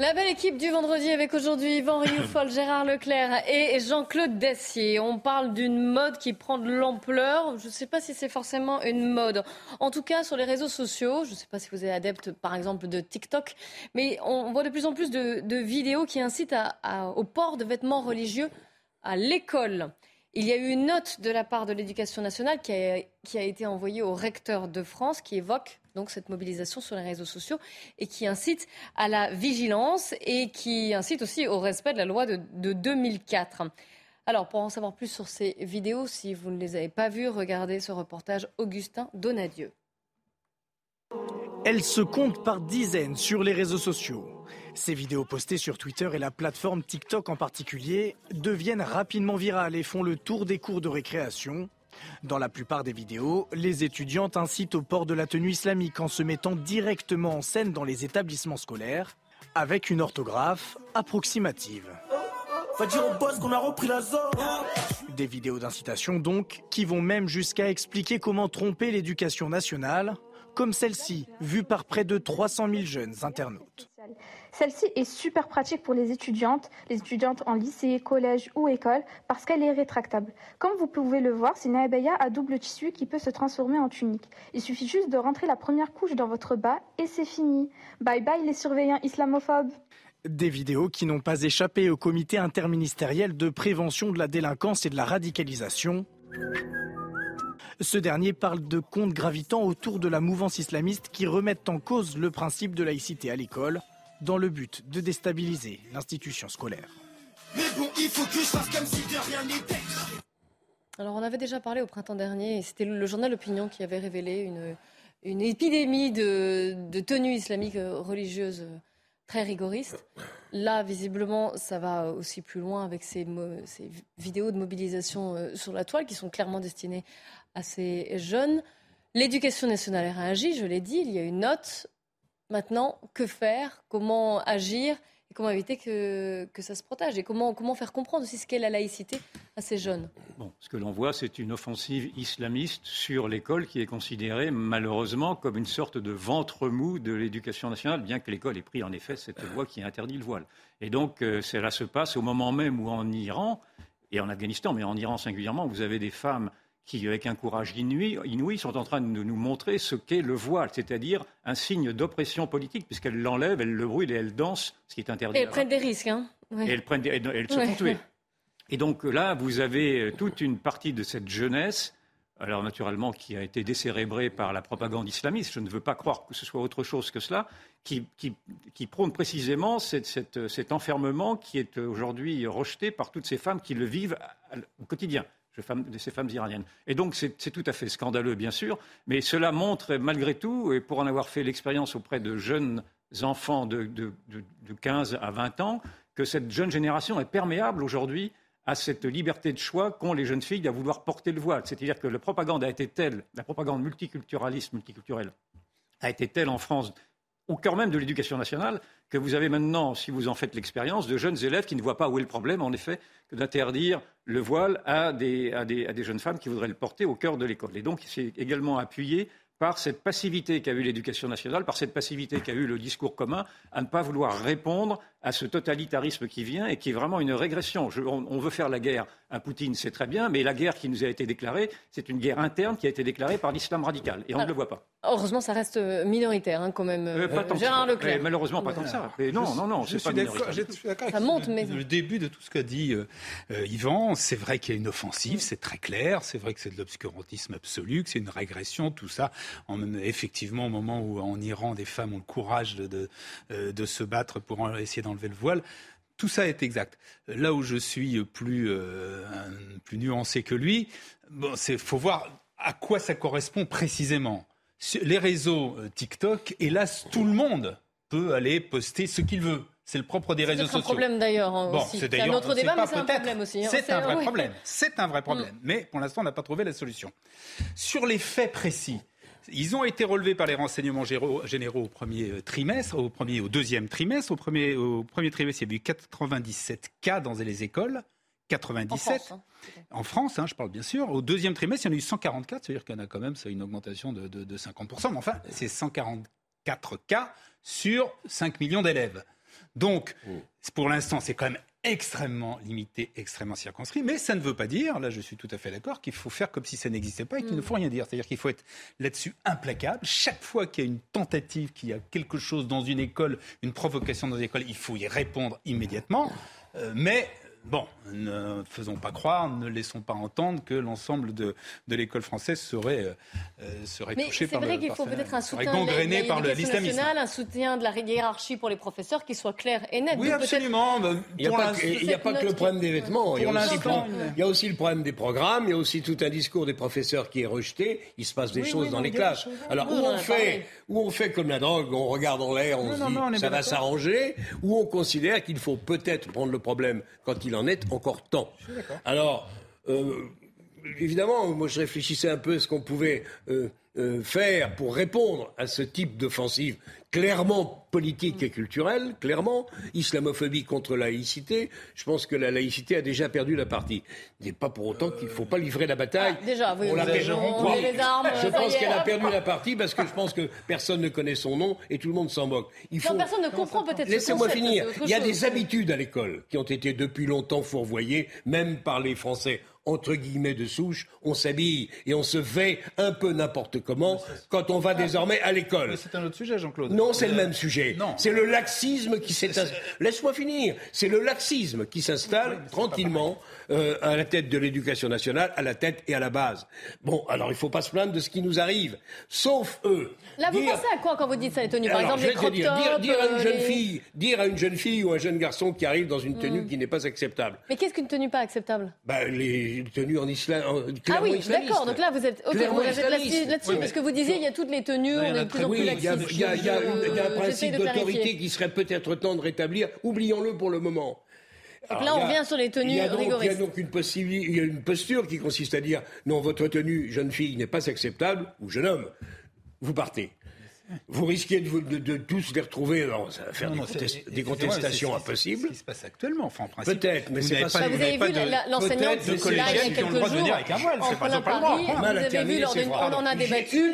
La belle équipe du vendredi avec aujourd'hui Yvan Rioufol, Gérard Leclerc et Jean-Claude Dessier. On parle d'une mode qui prend de l'ampleur. Je ne sais pas si c'est forcément une mode. En tout cas, sur les réseaux sociaux, je ne sais pas si vous êtes adepte, par exemple, de TikTok, mais on voit de plus en plus de, de vidéos qui incitent à- à- au port de vêtements religieux à l'école. Il y a eu une note de la part de l'éducation nationale qui a, qui a été envoyée au recteur de France qui évoque donc cette mobilisation sur les réseaux sociaux et qui incite à la vigilance et qui incite aussi au respect de la loi de, de 2004. Alors, pour en savoir plus sur ces vidéos, si vous ne les avez pas vues, regardez ce reportage Augustin Donadieu.
Elles se comptent par dizaines sur les réseaux sociaux. Ces vidéos postées sur Twitter et la plateforme TikTok en particulier deviennent rapidement virales et font le tour des cours de récréation. Dans la plupart des vidéos, les étudiantes incitent au port de la tenue islamique en se mettant directement en scène dans les établissements scolaires, avec une orthographe approximative. Des vidéos d'incitation donc, qui vont même jusqu'à expliquer comment tromper l'éducation nationale, comme celle-ci, vue par près de 300 000 jeunes internautes.
Celle-ci est super pratique pour les étudiantes, les étudiantes en lycée, collège ou école, parce qu'elle est rétractable. Comme vous pouvez le voir, c'est une abaya à double tissu qui peut se transformer en tunique. Il suffit juste de rentrer la première couche dans votre bas et c'est fini. Bye bye les surveillants islamophobes.
Des vidéos qui n'ont pas échappé au comité interministériel de prévention de la délinquance et de la radicalisation. Ce dernier parle de comptes gravitant autour de la mouvance islamiste qui remettent en cause le principe de laïcité à l'école dans le but de déstabiliser l'institution scolaire.
Mais bon, il faut que je fasse comme si de rien n'était.
Alors, on avait déjà parlé au printemps dernier, et c'était le journal Opinion qui avait révélé une, une épidémie de, de tenues islamiques euh, religieuses euh, très rigoristes. Là, visiblement, ça va aussi plus loin avec ces, ces vidéos de mobilisation euh, sur la toile qui sont clairement destinées à ces jeunes. L'éducation nationale a réagi, je l'ai dit, il y a une note. Maintenant, que faire Comment agir et comment éviter que, que ça se protège et comment, comment faire comprendre aussi ce qu'est la laïcité à ces jeunes.
Bon, ce que l'on voit, c'est une offensive islamiste sur l'école qui est considérée malheureusement comme une sorte de ventre mou de l'éducation nationale, bien que l'école ait pris en effet cette voie qui interdit le voile. Et donc euh, cela se passe au moment même où en Iran et en Afghanistan, mais en Iran singulièrement, vous avez des femmes qui, avec un courage inouï, sont en train de nous montrer ce qu'est le voile, c'est-à-dire un signe d'oppression politique, puisqu'elles l'enlèvent, elles le brûlent et elles dansent, ce qui est interdit.
Et elles prennent des risques, hein
Et elles, prennent elles se font tuer. Et donc là, vous avez toute une partie de cette jeunesse, alors naturellement qui a été décérébrée par la propagande islamiste, je ne veux pas croire que ce soit autre chose que cela, qui, qui, prône précisément cet enfermement qui est aujourd'hui rejeté par toutes ces femmes qui le vivent au quotidien de ces femmes iraniennes. Et donc c'est tout à fait scandaleux, bien sûr, mais cela montre malgré tout, et pour en avoir fait l'expérience auprès de jeunes enfants de, de, 15 à 20 ans, que cette jeune génération est perméable aujourd'hui à cette liberté de choix qu'ont les jeunes filles à vouloir porter le voile. C'est-à-dire que la propagande a été telle, la propagande multiculturaliste, multiculturelle, a été telle en France, au cœur même de l'éducation nationale, que vous avez maintenant, si vous en faites l'expérience, de jeunes élèves qui ne voient pas où est le problème, en effet, d'interdire le voile à des, jeunes femmes qui voudraient le porter au cœur de l'école. Et donc, c'est également appuyé par cette passivité qu'a eu l'éducation nationale, par cette passivité qu'a eu le discours commun, à ne pas vouloir répondre à ce totalitarisme qui vient et qui est vraiment une régression. on, veut faire la guerre à Poutine, c'est très bien, mais la guerre qui nous a été déclarée, c'est une guerre interne qui a été déclarée par l'islam radical, et on ne le voit pas.
Heureusement, ça reste euh, minoritaire, hein, quand même. Euh, pas tant Gérard Leclerc.
malheureusement, pas tant que ça. Mais non, non, non,
je suis d'accord.
Ça monte, mais
le début de tout ce qu'a dit euh, Yvan, c'est vrai qu'il y a une offensive, c'est très clair. C'est vrai que c'est de l'obscurantisme absolu, que c'est une régression, tout ça. effectivement, au moment où en Iran, des femmes ont le courage de, de se battre pour essayer d'enlever le voile, tout ça est exact. Là où je suis plus, euh, plus nuancé que lui, bon, c'est faut voir à quoi ça correspond précisément. Les réseaux euh, TikTok, hélas, tout le monde peut aller poster ce qu'il veut. C'est le propre des réseaux sociaux.
C'est un problème d'ailleurs.
Hein,
bon, c'est un autre débat, mais c'est un problème aussi.
Hein. C'est un vrai problème. C'est un vrai problème. Mais pour l'instant, on n'a pas trouvé la solution. Sur les faits précis, ils ont été relevés par les renseignements généraux au premier euh, trimestre, au premier, au deuxième trimestre. Au premier, au premier trimestre, il y a eu 97 cas dans les écoles. 97 en France, hein. hein, je parle bien sûr. Au deuxième trimestre, il y en a eu 144, c'est-à-dire qu'il y en a quand même, une augmentation de, de 50%. Mais enfin, c'est 144 cas sur 5 millions d'élèves. Donc, mmh. pour l'instant, c'est quand même extrêmement limité, extrêmement circonscrit, mais ça ne veut pas dire, là je suis tout à fait d'accord, qu'il faut faire comme si ça n'existait pas et qu'il ne faut rien dire. C'est-à-dire qu'il faut être là-dessus implacable. Chaque fois qu'il y a une tentative, qu'il y a quelque chose dans une école, une provocation dans une école, il faut y répondre immédiatement. Euh, mais Bon, ne faisons pas croire, ne laissons pas entendre que l'ensemble de, de l'école française serait, euh, euh serait touché par
le
C'est
vrai qu'il faut peut-être un soutien de par l'islamisme. un soutien de la hiérarchie pour les professeurs qui soit clair et net.
Oui, absolument.
Il n'y a, pas que, le problème des vêtements. Il y, a aussi, il y, a aussi, le problème des programmes. Il y a aussi tout un discours des professeurs qui est rejeté. Il se passe des choses dans les classes. Alors, où on, fait, où on fait comme la drogue, on regarde en l'air, on se dit ça va s'arranger, ou on considère qu'il faut peut-être prendre le problème quand il en est encore temps. Alors, euh, évidemment, moi je réfléchissais un peu à ce qu'on pouvait euh, euh, faire pour répondre à ce type d'offensive clairement politique et culturelle, clairement, islamophobie contre laïcité. Je pense que la laïcité a déjà perdu la partie. Il n'est pas pour autant qu'il ne faut pas livrer la bataille.
Ah, déjà, oui,
on
la
les armes. Je pense qu'elle a perdu la partie parce que je pense que personne ne connaît son nom et tout le monde s'en moque.
Il faut... personne ne comprend peut-être
Laissez-moi finir. Il y a des habitudes à l'école qui ont été depuis longtemps fourvoyées, même par les Français entre guillemets de souche, on s'habille et on se fait un peu n'importe comment quand on va désormais à l'école.
C'est un autre sujet, Jean-Claude.
Non, c'est le même sujet. C'est le laxisme qui s'installe. Laisse-moi finir. C'est le laxisme qui s'installe tranquillement euh, à la tête de l'éducation nationale, à la tête et à la base. Bon, alors il ne faut pas se plaindre de ce qui nous arrive. Sauf eux.
Là, vous pensez à quoi quand vous dites ça, les tenues Par exemple, les crop
dire, dire, à une jeune fille, dire à une jeune fille ou un jeune garçon qui arrive dans une tenue hmm. qui n'est pas acceptable.
Mais qu'est-ce qu'une tenue pas acceptable
bah, Les tenues en islam.
Ah oui, d'accord. Donc là, vous êtes. Ok, vous là-dessus, parce que vous disiez, il y a toutes les tenues, on est de plus en plus
Il y a un principe d'autorité qui serait peut-être temps de rétablir. Oublions-le pour le moment.
Donc là, on revient sur les tenues rigoristes.
Il y a donc une, il y a une posture qui consiste à dire non, votre tenue, jeune fille, n'est pas acceptable, ou jeune homme, vous partez. vous risquez de, vous- de- de tous les retrouver. Alors, ça va faire
Non,
des,
non, c'est-
contest- des
excusez-moi,
contestations impossibles.
C'est ce qui se passe actuellement, enfin, en principe.
Peut-être, mais c'est pas ça.
Vous avez vu l'enseignante
de
qui,
collégiennes ont
quelques
le droit de
jours,
venir avec un voile.
en
C'est pas
on en a débattu.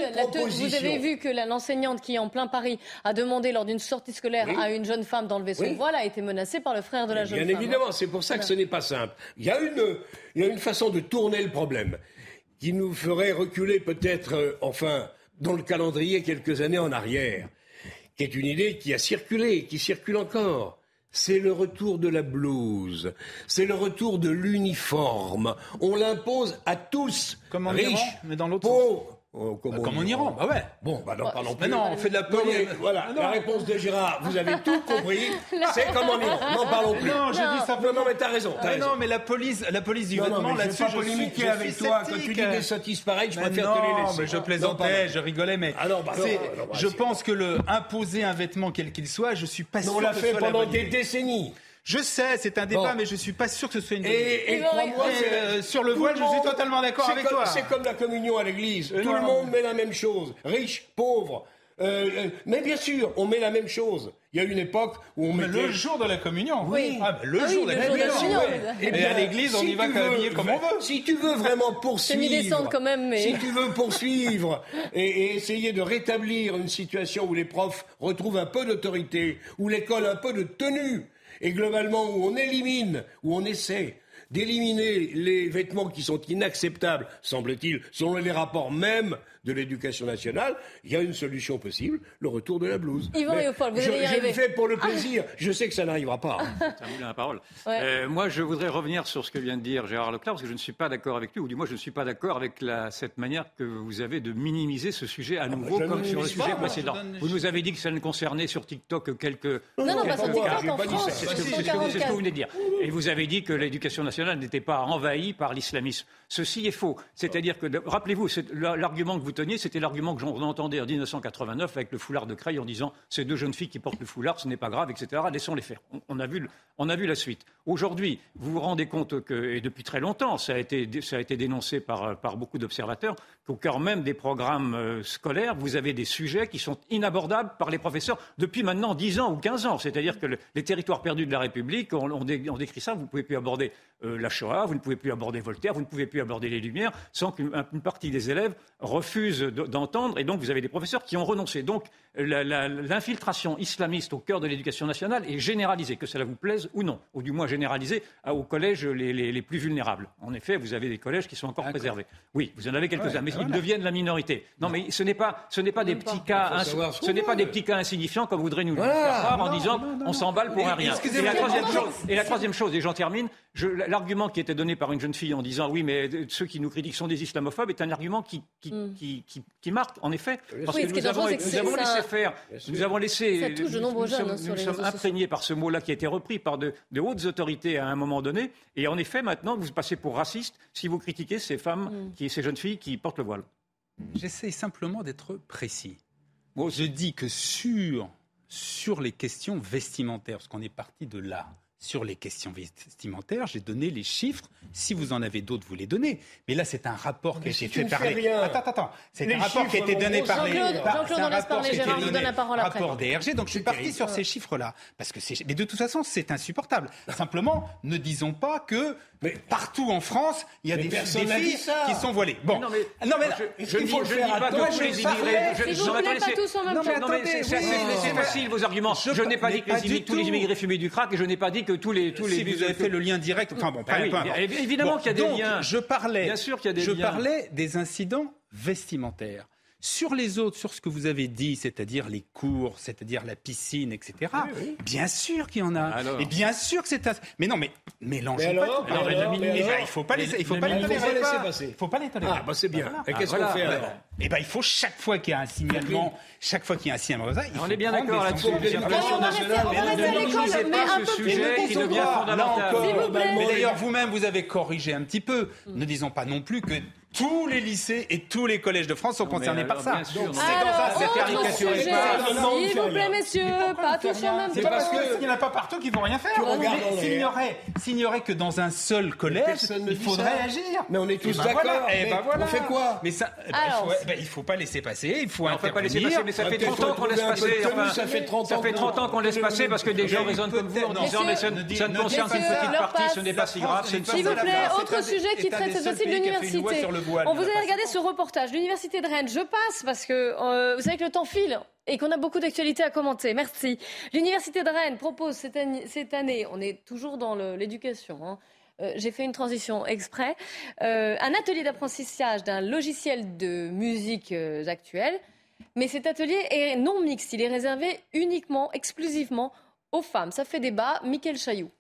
vous avez vu que la- l'enseignante qui, en plein Paris, a demandé lors d'une sortie scolaire à une jeune femme d'enlever son voile, a été menacée par le frère de la jeune
Bien
femme.
évidemment, c'est pour ça que ce n'est pas simple. Il y, a une, il y a une façon de tourner le problème qui nous ferait reculer peut-être, euh, enfin, dans le calendrier quelques années en arrière, qui est une idée qui a circulé, qui circule encore. C'est le retour de la blouse, c'est le retour de l'uniforme. On l'impose à tous,
Comme en
riches,
Iran, mais dans l'autre Bah, comme en Iran, bah ouais.
Bon, bah n'en parlons
Mais
plus.
non, on fait de la
Non,
police.
voilà,
Non.
la réponse de Gérard, vous avez tout compris. C'est comme en Iran, n'en parlons plus.
Non, je dis simplement.
Non, non, mais t'as raison, t'as
Ah
raison.
non, mais la police, la police du
Non, non,
vêtement,
mais je vais
là-dessus, je suis-
polémiquer avec toi. Quand tu dis des sottises pareilles, je
Mais
préfère
non,
te les laisser.
mais je
Non,
plaisantais, je rigolais, mais
Alors, bah,
c'est-
non, non, bah,
je pense que le imposer un vêtement quel qu'il soit, je suis pas sûr
on l'a fait pendant des décennies.
Je sais, c'est un débat,
Bon.
mais je suis pas sûr que ce soit une.
Et, et crois-moi, c'est-
Euh, sur le voile, je suis totalement d'accord
c'est
avec
comme-
toi.
C'est comme la communion à l'église. Tout
non.
le monde met la même chose. Riche, pauvre. Euh, euh, mais bien sûr, on met la même chose. Il y a une époque où on
Mais
mettait...
le jour de la communion.
Oui.
Ah, bah, le
Ah oui,
jour de
le
la
jour de la
communion.
communion,
ouais.
mais-
Eh
Et
bien,
à l'église, on
si
y va
tu
habillé
veux-
comme on veut.
Si tu veux vraiment poursuivre,
quand même, mais-
si tu veux poursuivre et, et essayer de rétablir une situation où les profs retrouvent un peu d'autorité, où l'école un peu de tenue, et globalement où on élimine, où on essaie d'éliminer les vêtements qui sont inacceptables, semble-t-il, selon les rapports même de l'éducation nationale, il y a une solution possible, le retour de la blouse.
Yvan Léopold, vous
je,
allez y
je
arriver.
le fais pour le plaisir, je sais que ça n'arrivera pas.
Terminer la parole.
Ouais.
Euh, moi, je voudrais revenir sur ce que vient de dire Gérard Leclerc, parce que je ne suis pas d'accord avec lui, ou du moins, je ne suis pas d'accord avec la, cette manière que vous avez de minimiser ce sujet à nouveau,
je ne
comme sur le sujet
pas,
précédent.
donne-
Vous nous avez dit que ça ne concernait sur TikTok que quelques.
Non, non, pas sur TikTok, en
pas dit
France.
ça.
C'est ce, que, c'est ce que- c'est ce que
144.
vous venez de dire. Et vous avez dit que l'éducation nationale n'était pas envahie par l'islamisme. Ceci est faux. C'est-à-dire que, rappelez-vous, l'argument que vous teniez, c'était l'argument que j'en entendais en 1989 avec le foulard de Creil en disant ces deux jeunes filles qui portent le foulard, ce n'est pas grave, etc. Laissons-les faire. On, a vu, on a vu la suite. Aujourd'hui, vous vous rendez compte que, et depuis très longtemps, ça a été, ça a été dénoncé par, par beaucoup d'observateurs, qu'au cœur même des programmes euh, scolaires, vous avez des sujets qui sont inabordables par les professeurs depuis maintenant 10 ans ou 15 ans. C'est-à-dire que le- les territoires perdus de la République, on décrit ça, vous ne pouvez plus aborder euh, la Shoah, vous ne pouvez plus aborder Voltaire, vous ne pouvez plus aborder les Lumières, sans qu'une un- une partie des élèves refuse de- d'entendre, et donc vous avez des professeurs qui ont renoncé. Donc l'infiltration islamiste au cœur de l'éducation nationale est généralisée, que cela vous plaise ou non, ou du moins généralisée aux collèges les, les- les plus vulnérables. En effet, vous avez des collèges qui sont encore préservés. Oui, vous en avez quelques-uns,
Ouais,
mais
voilà.
ils deviennent la minorité. Non, mais ce n'est pas, ce n'est pas des petits cas,
ce
n'est pas des petits cas insignifiants comme voudrait nous le
Voilà.
faire croire en disant
non, non,
on s'emballe pour un rien. Et la troisième chose, et la troisième chose, et j'en termine, l'argument qui était donné par une jeune fille en disant oui, mais ceux qui nous critiquent sont des islamophobes est un argument qui, qui, qui, qui- qui marque, en effet. Parce
Oui,
que nous avons,
dangereux, c'est que
nous
c'est-
avons
ça-
laissé faire, nous avons laissé.
Ça touche de
nous-
nombreux
nous
jeunes,
sommes-
hein,
Nous sommes
réseaux sociaux.
imprégnés par ce mot-là qui a été repris par de, de hautes autorités à un moment donné. Et en effet, maintenant, vous passez pour raciste si vous critiquez ces femmes,
Mm.
qui, ces jeunes filles qui portent le voile.
J'essaye simplement d'être précis. Je dis que sur, sur les questions vestimentaires, parce qu'on est parti de là, sur les questions vestimentaires, j'ai donné les chiffres. Si vous en avez d'autres, vous les donnez. Mais là, c'est un rapport qui a été fait
ne
par les... Attends, attends, attends. C'est un rapport qui a été donné par les...
Jean-Claude- en laisse parler, Gérard, je vous donne la parole après.
Rapport DRG, donc je suis parti sur ces chiffres-là. Parce que c'est... Mais de toute façon, c'est insupportable. Simplement, ne disons pas que partout en France, il y a des, filles qui sont voilées. Bon.
Non, mais-
non, mais
Je, ne dis, pas que les
le
immigrés. je- attendez,
pas
c'est-
tous en même
Non, mais
temps.
Non, mais
attendez,
c'est facile vos arguments.
Je-
n'ai pas dit que les, immigrés- tous les
tout.
immigrés fumaient du crack et je n'ai pas dit que tous les tous les.
si vous avez fait le lien direct, enfin bon,
Ah oui,
importe.
évidemment qu'il y a des
donc,
liens.
Je parlais,
Bien sûr qu'il y a des
je
liens.
parlais des incidents vestimentaires. Sur les autres, sur ce que vous avez dit, c'est-à-dire les cours, c'est-à-dire la piscine, etc. Bien sûr qu'il y en a.
Alors.
Et bien sûr que c'est un. Mais non, mais mélangez
Mais
pas
alors
tout.
Mais alors,
Eh ben,
mais
il
alors
faut pas les, il faut
Mais-
pas les
mais il faut
tolérer. Il faut pas les tolérer.
Ah, bah c'est bien.
Voilà.
Et qu'est-ce
Ah,
qu'on
voilà.
fait alors?
Eh ben, il faut chaque fois qu'il y a un signalement, chaque fois qu'il y a un signalement il
On
faut
est bien d'accord
des
là-dessus. l'éducation nationale. Ne pas ce sujet qui devient fondamental.
mais d'ailleurs, vous-même, vous avez corrigé un petit peu. Ne disons pas non plus que tous les lycées et tous les collèges de France sont concernés
mais
par
alors,
ça.
non.
c'est dans ça,
Alors,
c'est
sujet,
pas.
S'il vous plaît, messieurs, pas tous en même
C'est
temps.
parce qu'il n'y en a pas partout qui vont rien faire. S'il n'y aurait, que dans un seul collège, il faudrait
ça.
agir.
Mais on est tous
ben
d'accord, mais
ben voilà.
on fait quoi
Mais ça, eh ben,
Alors,
il faut, eh pas laisser passer, il faut
On ne fait pas laisser
intervenir.
passer, mais ça fait
Peut-être
30 ans qu'on laisse
trouver un peu de
passer.
ça fait 30
ça
ans qu'on-
30 ans qu'on laisse passer parce que des gens raisonnent comme vous en disant
non.
mais ça,
Ne
concerne qu'une petite partie, ce n'est pas si grave. c'est une
S'il vous plaît,
C'est
autre sujet qui
c'est
traite cette fois-ci de l'université.
Voile.
On vous
y en a
avez
pas
regardé ce reportage, l'université de Rennes. Je passe parce que euh, vous savez que le temps file et qu'on a beaucoup d'actualités à commenter. Merci. L'université de Rennes propose cette année, cette année on est toujours dans l'éducation. hein. Euh, J'ai fait une transition exprès. Euh, un atelier d'apprentissage d'un logiciel de musique actuelle. Mais cet atelier est non mixte. Il est réservé uniquement, exclusivement aux femmes. Ça fait débat. Mickaël Chailloux.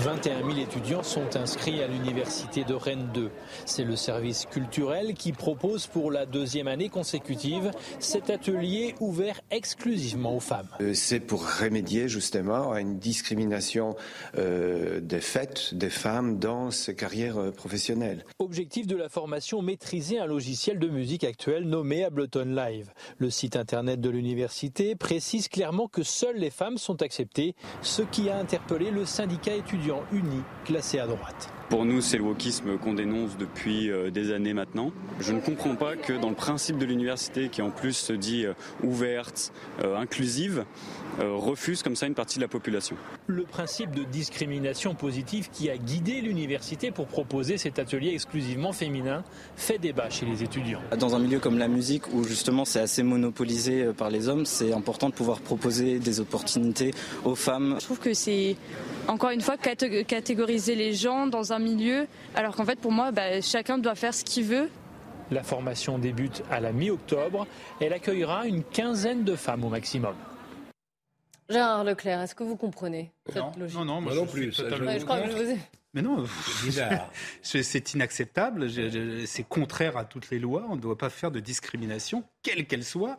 21 000 étudiants sont inscrits à l'université de Rennes 2. C'est le service culturel qui propose pour la deuxième année consécutive cet atelier ouvert exclusivement aux femmes.
Euh, C'est pour remédier justement à une discrimination euh, des faits des femmes dans ces carrières euh, professionnelles.
Objectif de la formation, maîtriser un logiciel de musique actuel nommé Ableton Live. Le site internet de l'université précise clairement que seules les femmes sont acceptées, ce qui a interpellé le syndicat étudiant uni classé à droite.
Pour nous, c'est le wokisme qu'on dénonce depuis euh, des années maintenant. Je ne comprends pas que dans le principe de l'université, qui en plus se dit euh, ouverte, euh, inclusive, refuse comme ça une partie de la population.
Le principe de discrimination positive qui a guidé l'université pour proposer cet atelier exclusivement féminin fait débat chez les étudiants.
Dans un milieu comme la musique, où justement c'est assez monopolisé par les hommes, c'est important de pouvoir proposer des opportunités aux femmes.
Je trouve que c'est encore une fois catégoriser les gens dans un milieu, alors qu'en fait pour moi bah, chacun doit faire ce qu'il veut.
La formation débute à la mi-octobre. Elle accueillera une quinzaine de femmes au maximum.
Gérard Leclerc, est-ce que vous comprenez cette
Non,
logique
non, non, moi,
Moi non
je
plus,
suis
ça,
totalement
Ouais, je crois que je
contre.
vous ai-
Mais non, c'est inacceptable. C'est contraire à toutes les lois. On ne doit pas faire de discrimination, quelle qu'elle soit.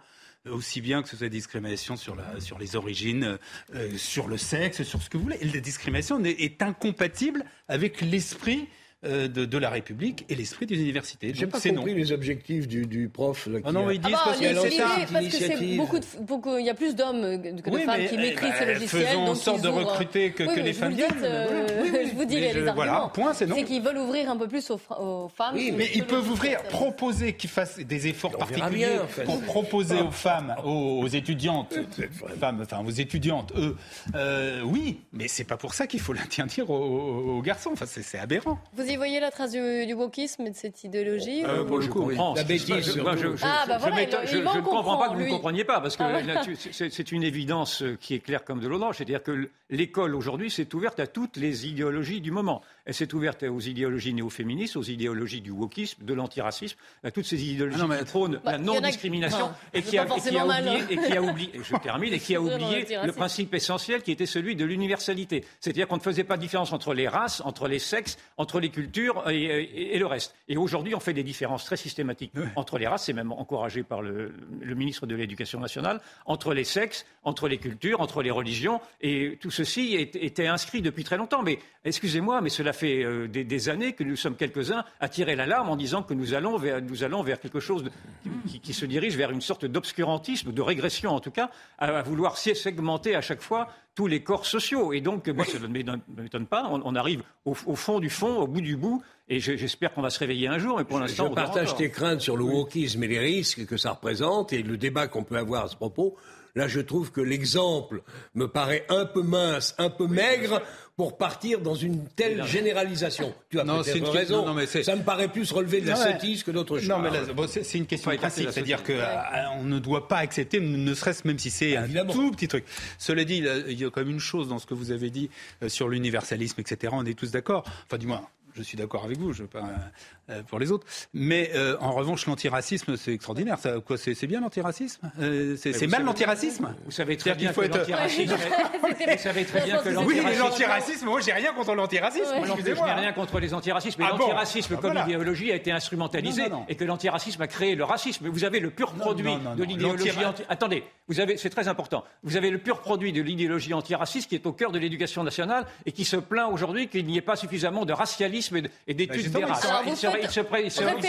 Aussi bien que ce soit des discriminations sur, la, sur les origines, euh, sur le sexe, sur ce que vous voulez. La discrimination est, incompatible avec l'esprit de, de la République et l'esprit des universités.
J'ai pas
c'est non.
compris les objectifs du, du prof. Là,
Ah non,
qui a-
ils disent
Ah bah,
parce que c'est ça.
parce que c'est beaucoup de, beaucoup- il y a plus d'hommes que de
Oui,
femmes
mais,
qui
eh
maîtrisent
ben,
ce logiciel.
faisons en
donc
sorte
ils
de
ouvrent-
recruter que-
Oui,
que les femmes
euh,
Voilà. Oui, oui.
je vous dis
Mais
les,
je-
les
voilà,
arguments.
point, c'est non.
qu'ils veulent ouvrir un peu plus aux, femmes.
Oui, mais ils peuvent ouvrir, proposer qu'ils fassent des efforts particuliers
en
pour proposer aux femmes, aux, étudiantes, femmes, enfin aux étudiantes, eux, euh, oui, mais c'est pas pour ça qu'il faut l'interdire aux, garçons. Enfin, c'est c'est aberrant.
Vous y voyez la trace du, du wokisme et de cette idéologie
Euh,
ou-
je comprends.
La bêtise,
Je-
Ah, bah
ne comprends pas que vous ne compreniez pas, parce que
Ah,
c'est une évidence euh, qui est claire comme de l'eau. C'est-à-dire que l'école aujourd'hui s'est ouverte à toutes les idéologies du moment. Elle s'est ouverte aux idéologies néo-féministes, aux idéologies du wokisme, de l'antiracisme, à toutes ces idéologies
Ah non,
qui prônent
Bah,
la non-discrimination et, qui a, oublié,
hein.
et qui a oublié, et je termine, et qui a oublié le principe essentiel qui était celui de l'universalité. C'est-à-dire qu'on ne faisait pas de différence entre les races, entre les sexes, entre les cultures et, et- et le reste. Et aujourd'hui, on fait des différences très systématiques entre les races, c'est même encouragé par le, le ministre de l'Éducation nationale, entre les sexes, entre les cultures, entre les religions, et tout ceci est- était inscrit depuis très longtemps. Mais excusez-moi, mais cela fait euh, des, des années que nous sommes quelques-uns à tirer l'alarme en disant que nous allons vers, nous allons vers quelque chose de- qui, qui se dirige vers une sorte d'obscurantisme, de régression en tout cas, à, à vouloir segmenter à chaque fois tous les corps sociaux. Et donc, moi, ça ne m'étonne ne m'étonne pas. On, on arrive au, au fond du fond, au bout du bout, et je- j'espère qu'on va se réveiller un jour. Mais pour
Je
l'instant, on
partage tes craintes sur le wokisme et les risques que ça représente et le débat qu'on peut avoir à ce propos. Là, je trouve que l'exemple me paraît un peu mince, un peu maigre pour partir dans une telle généralisation. Tu as
Non, c'est
peut-être
une-
raison.
non, non, mais c'est-
ça me paraît plus relever de la
ouais.
sottise que d'autre chose.
Non, mais bon, c'est une question de principe, c'est-à-dire qu'on ne doit pas accepter, ne serait-ce même si c'est un tout petit truc. Cela dit, il y a quand même une chose dans ce que vous avez dit euh, sur l'universalisme, etc. On est tous d'accord. Enfin, du moins. Je suis d'accord avec vous, je veux pas euh, pour les autres. Mais euh, en revanche, l'antiracisme, c'est extraordinaire. Ça, quoi, c'est c'est bien l'antiracisme Euh, C'est mal
savez-
l'antiracisme
Vous savez très bien que
être-
l'antiracisme. Vous savez très bien que
Oui,
Oui, mais
l'antiracisme.
l'antiracisme, moi j'ai rien contre l'antiracisme.
Ouais.
Moi je n'ai rien contre les antiracismes, mais
Ah bon
l'antiracisme
Ah,
comme
voilà.
idéologie a été instrumentalisé
Non, non, non.
et que l'antiracisme a créé le racisme. Mais vous avez le pur produit
non, non,
de l'idéologie anti... Attendez, vous avez, c'est très important. Vous avez le pur produit de l'idéologie antiraciste qui est au cœur de l'éducation nationale et qui se plaint aujourd'hui qu'il n'y ait pas suffisamment de racialisme racisme et d'études des
il
races. Il se réclame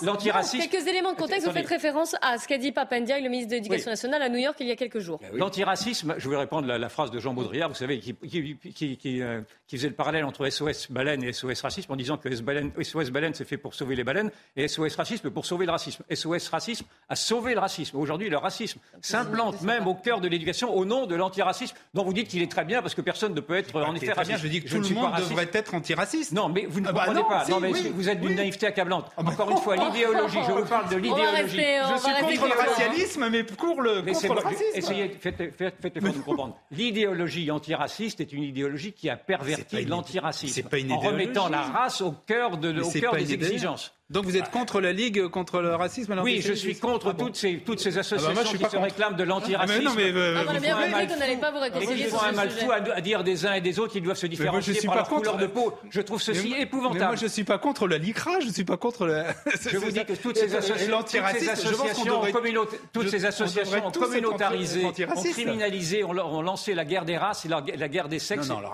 de l'antiracisme.
Quelques éléments de contexte, vous faites référence à ce qu'a dit Papendiaï, le ministre de l'Éducation nationale, à New York il y a quelques jours.
L'antiracisme, je vais répondre la, la phrase de Jean Baudrillard, vous savez, qui, euh, faisait le parallèle entre SOS baleine et SOS racisme en disant que SOS baleine, c'est fait pour sauver les baleines et SOS racisme pour sauver le racisme. SOS racisme a sauvé le racisme. Aujourd'hui, le racisme s'implante même au cœur de l'éducation au nom de l'antiracisme dont vous dites qu'il est très bien parce que personne ne peut être en effet raciste.
je dis que
ne
tout le monde. Devrait être antiraciste.
Non, mais vous ne
Ah bah
comprenez
non,
pas.
si,
non, mais
oui,
vous êtes d'une
oui.
naïveté accablante. Encore une fois, l'idéologie. Je vous parle de l'idéologie.
Je suis contre le racialisme, mais pour le, contre
Laissez-moi-
le racisme.
Essayez, faites, faites, faites l'effort de me comprendre. L'idéologie antiraciste est une idéologie qui a perverti l'antiracisme
c'est pas une
en remettant la race au cœur, de, au des exigences.
Donc vous êtes contre la Ligue contre le racisme
Oui, je suis contre
Ah bon.
toutes, ces, toutes ces associations
Ah bah moi, suis
qui se
contre.
réclament de
Ah,
l'antiracisme.
mais non, mais, euh,
Ah, bien compris qu'on n'allait pas vous réconcilier sur
font un mal fou à, à dire des uns et des autres qu'ils doivent se
moi, je
différencier
suis
par
pas
leur
contre-
couleur de peau. Je trouve ceci
Mais moi-
épouvantable.
Mais moi, je suis pas contre la LICRA, je suis pas contre la.
Je vous dis que toutes ces associations, toutes ces associations, toutes ces
on
associations ont
être
communautarisé, ont criminalisé, ont, lancé la guerre des races et la, guerre des
Non,
sexes.
non, le,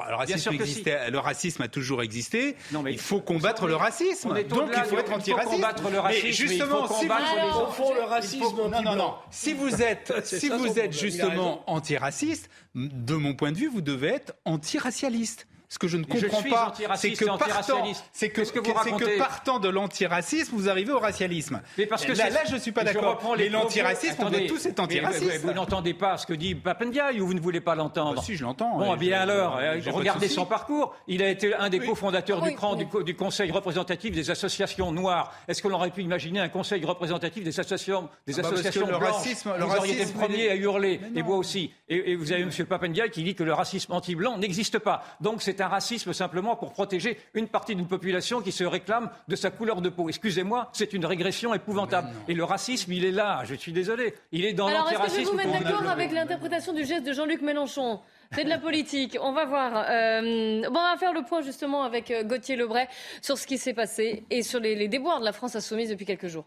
le racisme, a toujours existé.
Non, mais
il faut combattre le racisme. Donc il faut
du-
être
il faut
antiraciste.
combattre le racisme,
Mais
il faut
justement, si vous,
combattre les
fond le racisme
non, non, non. Si vous êtes, si vous êtes justement antiraciste, de mon point de vue, vous devez être antiracialiste. Ce que je ne
je
comprends pas, c'est que partant, c'est que,
que
que de l'antiracisme, vous arrivez au racialisme.
Mais parce que
là, je suis pas d'accord. Mais l'antiracisme, on doit tous être.
Vous, vous n'entendez pas ce que dit Papendiaï ou vous ne voulez pas l'entendre
Bah, si, je l'entends.
Bon, bien
je-
alors, euh, regardez son parcours. Il a été un des cofondateurs
Oui,
du, CRAN,
oui.
du, co- du Conseil représentatif des associations noires. Est-ce qu'on aurait pu imaginer un Conseil représentatif des associations, des
Ah bah,
associations
que le
blanches
racisme- le
Vous auriez été le premier à hurler, et moi aussi. Et, et vous avez M. Papendiaï qui dit que le racisme anti-blanc n'existe pas. Donc c'est un racisme simplement pour protéger une partie d'une population qui se réclame de sa couleur de peau. Excusez-moi, c'est une régression épouvantable. Et le racisme, il est là. Je suis désolé. Il est dans
Alors, est-ce que je vais
l'antiracisme.
vous mettre d'accord avec l'interprétation du geste de Jean-Luc Mélenchon? C'est de la politique. On va voir. Euh, bon, on va faire le point justement avec euh, Gauthier Lebray sur ce qui s'est passé et sur les, les déboires de la France insoumise depuis quelques jours.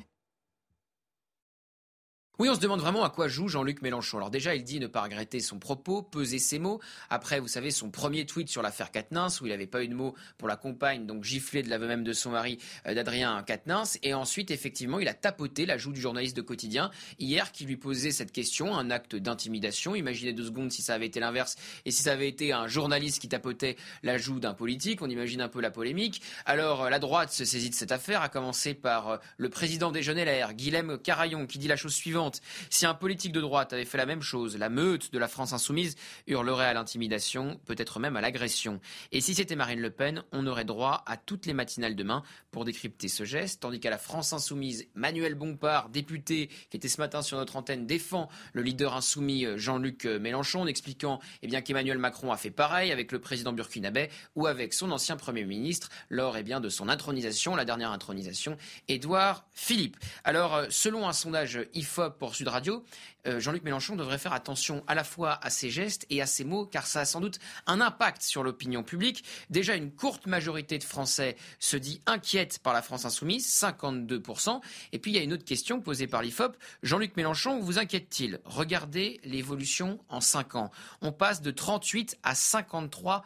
Oui, on se demande vraiment à quoi joue Jean-Luc Mélenchon. Alors déjà, il dit ne pas regretter son propos, peser ses mots. Après, vous savez, son premier tweet sur l'affaire Quatennens, où il n'avait pas eu de mots pour la compagne, donc giflé de l'aveu même de son mari, euh, d'Adrien Quatennens. Et ensuite, effectivement, il a tapoté la joue du journaliste de quotidien hier qui lui posait cette question, un acte d'intimidation. Imaginez deux secondes si ça avait été l'inverse et si ça avait été un journaliste qui tapotait la joue d'un politique. On imagine un peu la polémique. Alors, euh, la droite se saisit de cette affaire, à commencer par euh, le président des Jeunes LR, Guilhem Carayon, qui dit la chose suivante. Si un politique de droite avait fait la même chose, la meute de la France insoumise hurlerait à l'intimidation, peut-être même à l'agression. Et si c'était Marine Le Pen, on aurait droit à toutes les matinales demain pour décrypter ce geste, tandis qu'à la France insoumise, Manuel Bompard, député, qui était ce matin sur notre antenne, défend le leader insoumis euh, Jean-Luc euh, Mélenchon en expliquant eh bien, qu'Emmanuel Macron a fait pareil avec le président burkinabé ou avec son ancien Premier ministre lors eh bien, de son intronisation, la dernière intronisation, Édouard Philippe. Alors, euh, selon un sondage IFOP pour Sud Radio, euh, Jean-Luc Mélenchon devrait faire attention à la fois à ses gestes et à ses mots, car ça a sans doute un impact sur l'opinion publique. Déjà, une courte majorité de Français se dit inquiète par la France insoumise, 52%. Et puis, il y a une autre question posée par l'IFOP. Jean-Luc Mélenchon, vous inquiète-t-il? Regardez l'évolution en 5 ans. On passe de 38 à 53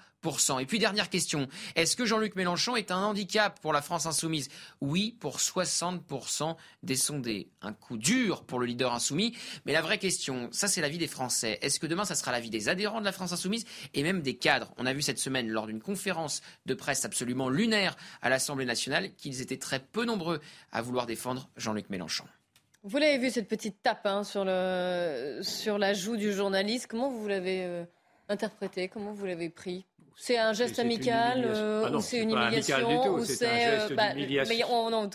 et puis dernière question, est-ce que Jean-Luc Mélenchon est un handicap pour la France insoumise? Oui, pour 60% des sondés. Un coup dur pour le leader insoumis, mais la vraie question, ça c'est l'avis des Français. Est-ce que demain ça sera l'avis des adhérents de la France insoumise et même des cadres? On a vu cette semaine lors d'une conférence de presse absolument lunaire à l'Assemblée nationale qu'ils étaient très peu nombreux à vouloir défendre Jean-Luc Mélenchon.
Vous l'avez vu cette petite tape hein, sur, la joue du journaliste. Comment vous l'avez euh, Comment vous l'avez pris? C'est un geste amical euh,
Ah
ou c'est une
pas amical du tout,
humiliation ou
c'est un
c'est
geste
euh, bah,
d'humiliation.
mais on- non,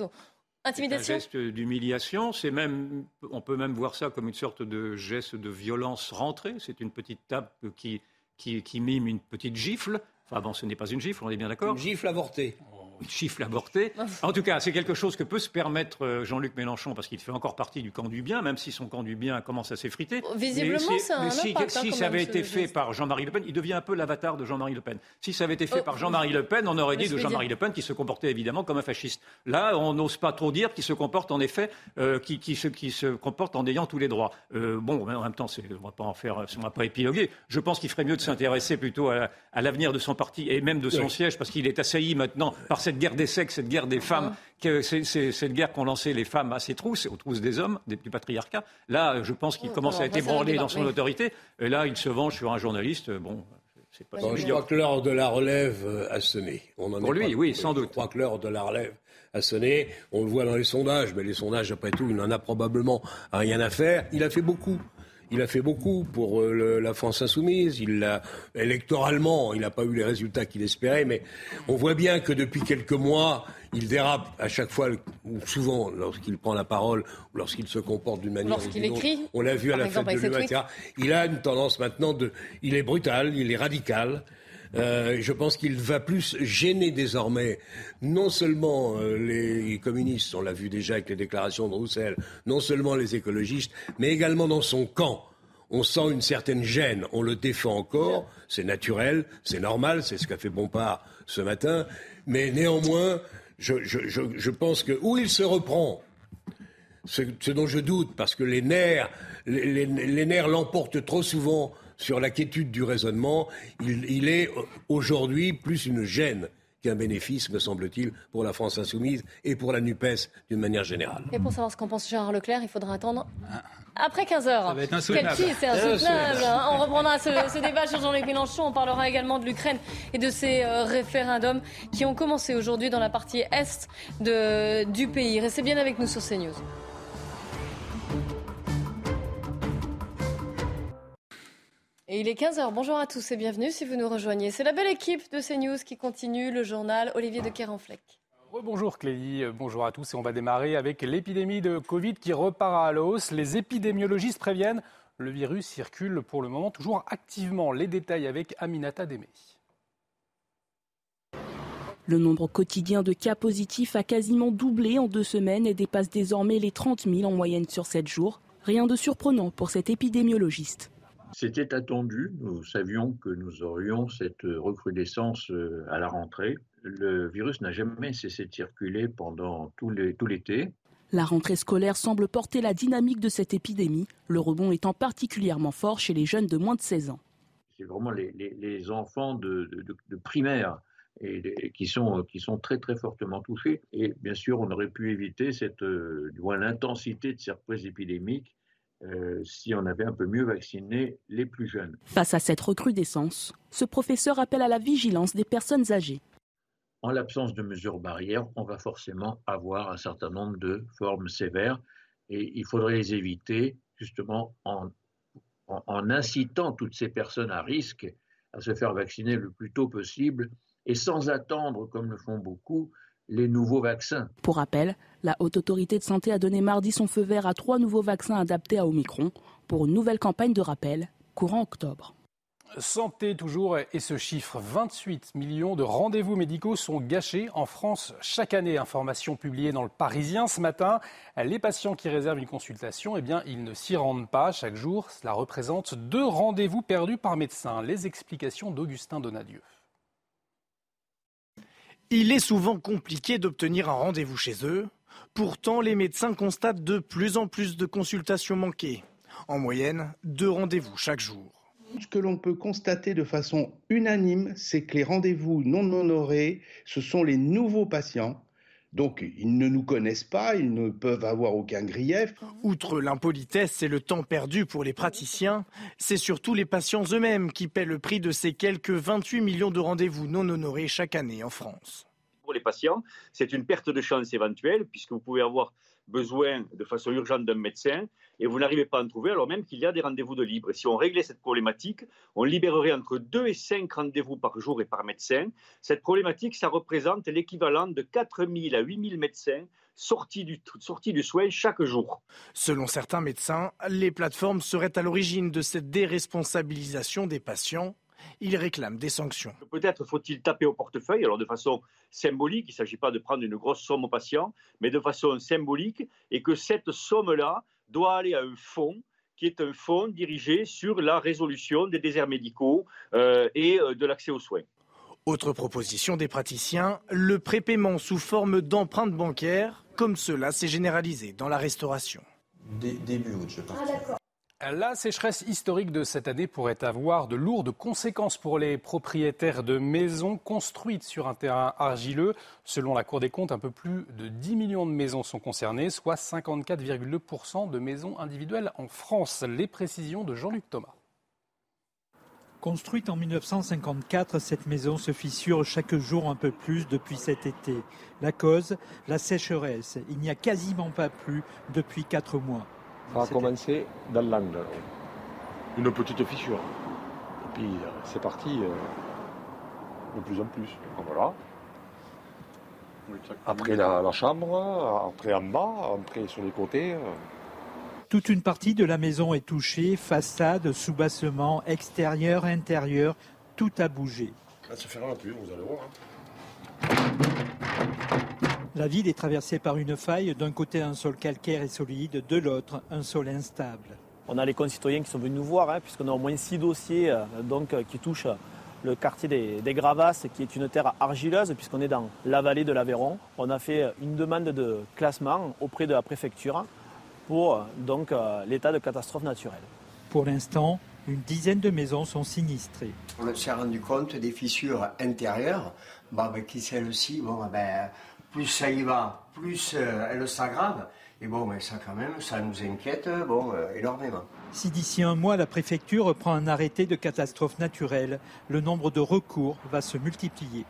intimidation
un geste d'humiliation. C'est même, on peut même voir ça comme une sorte de geste de violence rentrée. C'est une petite tape qui, qui, qui mime une petite gifle. Enfin bon, ce n'est pas une gifle, on est bien d'accord.
Une gifle avortée.
Chiffre avorté. En tout cas, c'est quelque chose que peut se permettre euh, Jean-Luc Mélenchon parce qu'il fait encore partie du camp du bien, même si son camp du bien commence à s'effriter.
Visiblement, c'est un
si,
impact, hein,
si
quand
ça avait été fait
geste.
par Jean-Marie Le Pen, il devient un peu l'avatar de Jean-Marie Le Pen. Si ça avait été fait
Oh.
par Jean-Marie Le Pen, on aurait dit de Jean-Marie Le Pen qui se comportait évidemment comme un fasciste. Là, on n'ose pas trop dire qu'il se comporte en effet, euh, qui, qui se, qui se comporte en ayant tous les droits. Euh, bon, mais en même temps, on ne va pas en faire, on va pas épiloguer. Je pense qu'il ferait mieux de s'intéresser plutôt à, à l'avenir de son parti et même de son
Oui.
siège, parce qu'il est assailli maintenant par cette guerre des sexes, cette guerre des femmes, que c'est c'est- cette guerre qu'ont lancé les femmes à ses trousses, aux trousses des hommes, des- du patriarcat. Là, je pense qu'il commence à être ébranlé dans son autorité. Et là, il se venge sur un journaliste. Bon, c'est pas
Bon,
si
je crois que l'heure de la relève euh, a sonné. On en
Pour
est
lui,
pas-
oui, sans
Je
doute.
crois que l'heure de la relève a sonné. On le voit dans les sondages, mais les sondages, après tout, il n'en a probablement rien à faire. Il a fait beaucoup. Il a fait beaucoup pour euh, le- la France insoumise. Il l'a électoralement, il n'a pas eu les résultats qu'il espérait, mais on voit bien que depuis quelques mois, il dérape à chaque fois, ou souvent, lorsqu'il prend la parole, ou lorsqu'il se comporte d'une manière ou
Lorsqu'il
d'une autre.
écrit,
On l'a vu à la
exemple,
fête de l'UATA. Il a une tendance maintenant de, il est brutal, il est radical. Euh, je pense qu'il va plus gêner désormais non seulement euh, les communistes, on l'a vu déjà avec les déclarations de Roussel, non seulement les écologistes, mais également dans son camp. On sent une certaine gêne, on le défend encore, c'est naturel, c'est normal, c'est ce qu'a fait Bompard ce matin, mais néanmoins, je, pense que où il se reprend, ce, dont je doute, parce que les nerfs l'emportent trop souvent sur la quiétude du raisonnement. Il, il est euh, aujourd'hui plus une gêne qu'un bénéfice, me semble-t-il, pour la France insoumise et pour la NUPES d'une manière générale.
Et pour savoir ce qu'en pense Gérard Leclerc, il faudra attendre après 15 heures.
Ça va être insoutenable.
C'est insoutenable.
Insoutenable.
hein. On reprendra ce, ce débat sur Jean-Luc Mélenchon. On parlera également de l'Ukraine et de ces euh, référendums qui ont commencé aujourd'hui dans la partie est de, du pays. Restez bien avec nous sur CNews. Et il est 15h. Bonjour à tous et bienvenue si vous nous rejoignez. C'est la belle équipe de CNews qui continue le journal Olivier de Kerenfleck.
Bonjour Clélie, Euh, bonjour à tous et on va démarrer avec l'épidémie de Covid qui repart à la hausse. Les épidémiologistes préviennent, le virus circule pour le moment toujours activement. Les détails avec Aminata Demey.
Le nombre quotidien de cas positifs a quasiment doublé en deux semaines et dépasse désormais les 30 000 en moyenne sur 7 jours. Rien de surprenant pour cet épidémiologiste.
C'était attendu. Nous savions que nous aurions cette recrudescence euh, à la rentrée. Le virus n'a jamais cessé de circuler pendant tout l'été.
La rentrée scolaire semble porter la dynamique de cette épidémie, le rebond étant particulièrement fort chez les jeunes de moins de 16 ans.
C'est vraiment les, les- les enfants de, de- de- de primaire et, qui, sont, qui sont très très fortement touchés. Et bien sûr, on aurait pu éviter cette, euh, l'intensité de cette reprise épidémique euh, si on avait un peu mieux vacciné les plus jeunes.
Face à cette recrudescence, ce professeur appelle à la vigilance des personnes âgées.
en l'absence de mesures barrières, on va forcément avoir un certain nombre de formes sévères et il faudrait les éviter justement en, en- en incitant toutes ces personnes à risque à se faire vacciner le plus tôt possible et sans attendre, comme le font beaucoup, les nouveaux vaccins.
Pour rappel, la Haute Autorité de Santé a donné mardi son feu vert à trois nouveaux vaccins adaptés à Omicron pour une nouvelle campagne de rappel courant octobre.
Santé toujours et ce chiffre, 28 millions de rendez-vous médicaux sont gâchés en France chaque année. Information publiée dans le Parisien ce matin. Les patients qui réservent une consultation, eh bien, ils ne s'y rendent pas chaque jour. Cela représente deux rendez-vous perdus par médecin. Les explications d'Augustin Donadieu.
Il est souvent compliqué d'obtenir un rendez-vous chez eux. Pourtant, les médecins constatent de plus en plus de consultations manquées. En moyenne, deux rendez-vous chaque jour.
Ce que l'on peut constater de façon unanime, c'est que les rendez-vous non honorés, ce sont les nouveaux patients. Donc, ils ne nous connaissent pas, ils ne peuvent avoir aucun grief.
Outre l'impolitesse et le temps perdu pour les praticiens, c'est surtout les patients eux-mêmes qui paient le prix de ces quelques 28 millions de rendez-vous non honorés chaque année en France.
pour les patients, c'est une perte de chance éventuelle, puisque vous pouvez avoir besoin de façon urgente d'un médecin et vous n'arrivez pas à en trouver, alors même qu'il y a des rendez-vous de libre. Et si on réglait cette problématique, on libérerait entre 2 et 5 rendez-vous par jour et par médecin. Cette problématique, ça représente l'équivalent de 4 000 à 8 000 médecins sortis du, sortis du soin chaque jour.
Selon certains médecins, les plateformes seraient à l'origine de cette déresponsabilisation des patients. Il réclame des sanctions.
Peut-être faut-il taper au portefeuille, alors de façon symbolique, il ne s'agit pas de prendre une grosse somme aux patients, mais de façon symbolique, et que cette somme-là doit aller à un fonds qui est un fonds dirigé sur la résolution des déserts médicaux euh, et euh, de l'accès aux soins.
Autre proposition des praticiens, le prépaiement sous forme d'empreintes bancaires, comme cela s'est généralisé dans la restauration.
début août, je pense.
La sécheresse historique de cette année pourrait avoir de lourdes conséquences pour les propriétaires de maisons construites sur un terrain argileux. Selon la Cour des comptes, un peu plus de 10 millions de maisons sont concernées, soit 54,2% de maisons individuelles en France. Les précisions de Jean-Luc Thomas.
Construite en 1954, cette maison se fissure chaque jour un peu plus depuis cet été. La cause, la sécheresse. Il n'y a quasiment pas plu depuis quatre mois.
Ça a commencé dans l'angle, une petite fissure. Et puis euh, c'est parti euh, de plus en plus. Voilà. Après la, la, chambre, après en bas, après sur les côtés. Euh.
Toute une partie de la maison est touchée, façade, sous-bassement, extérieur, intérieur, tout a bougé.
Ça se fera plus, vous allez voir.
Hein. La ville est traversée par une faille, d'un côté un sol calcaire et solide, de l'autre un sol instable.
On a les concitoyens qui sont venus nous voir, hein, puisqu'on a au moins six dossiers euh, donc, euh, qui touchent le quartier des, Gravasses, qui est une terre argileuse, puisqu'on est dans la vallée de l'Aveyron. On a fait une demande de classement auprès de la préfecture pour donc, euh, l'état de catastrophe naturelle.
Pour l'instant, une dizaine de maisons sont sinistrées.
On s'est rendu compte des fissures intérieures, bah, qui celles-ci, bon, ben, plus ça y va, plus euh, elle s'aggrave. Et bon, mais ça quand même, ça nous inquiète bon, euh, énormément.
Si d'ici un mois, la préfecture reprend un arrêté de catastrophe naturelle, le nombre de recours va se multiplier.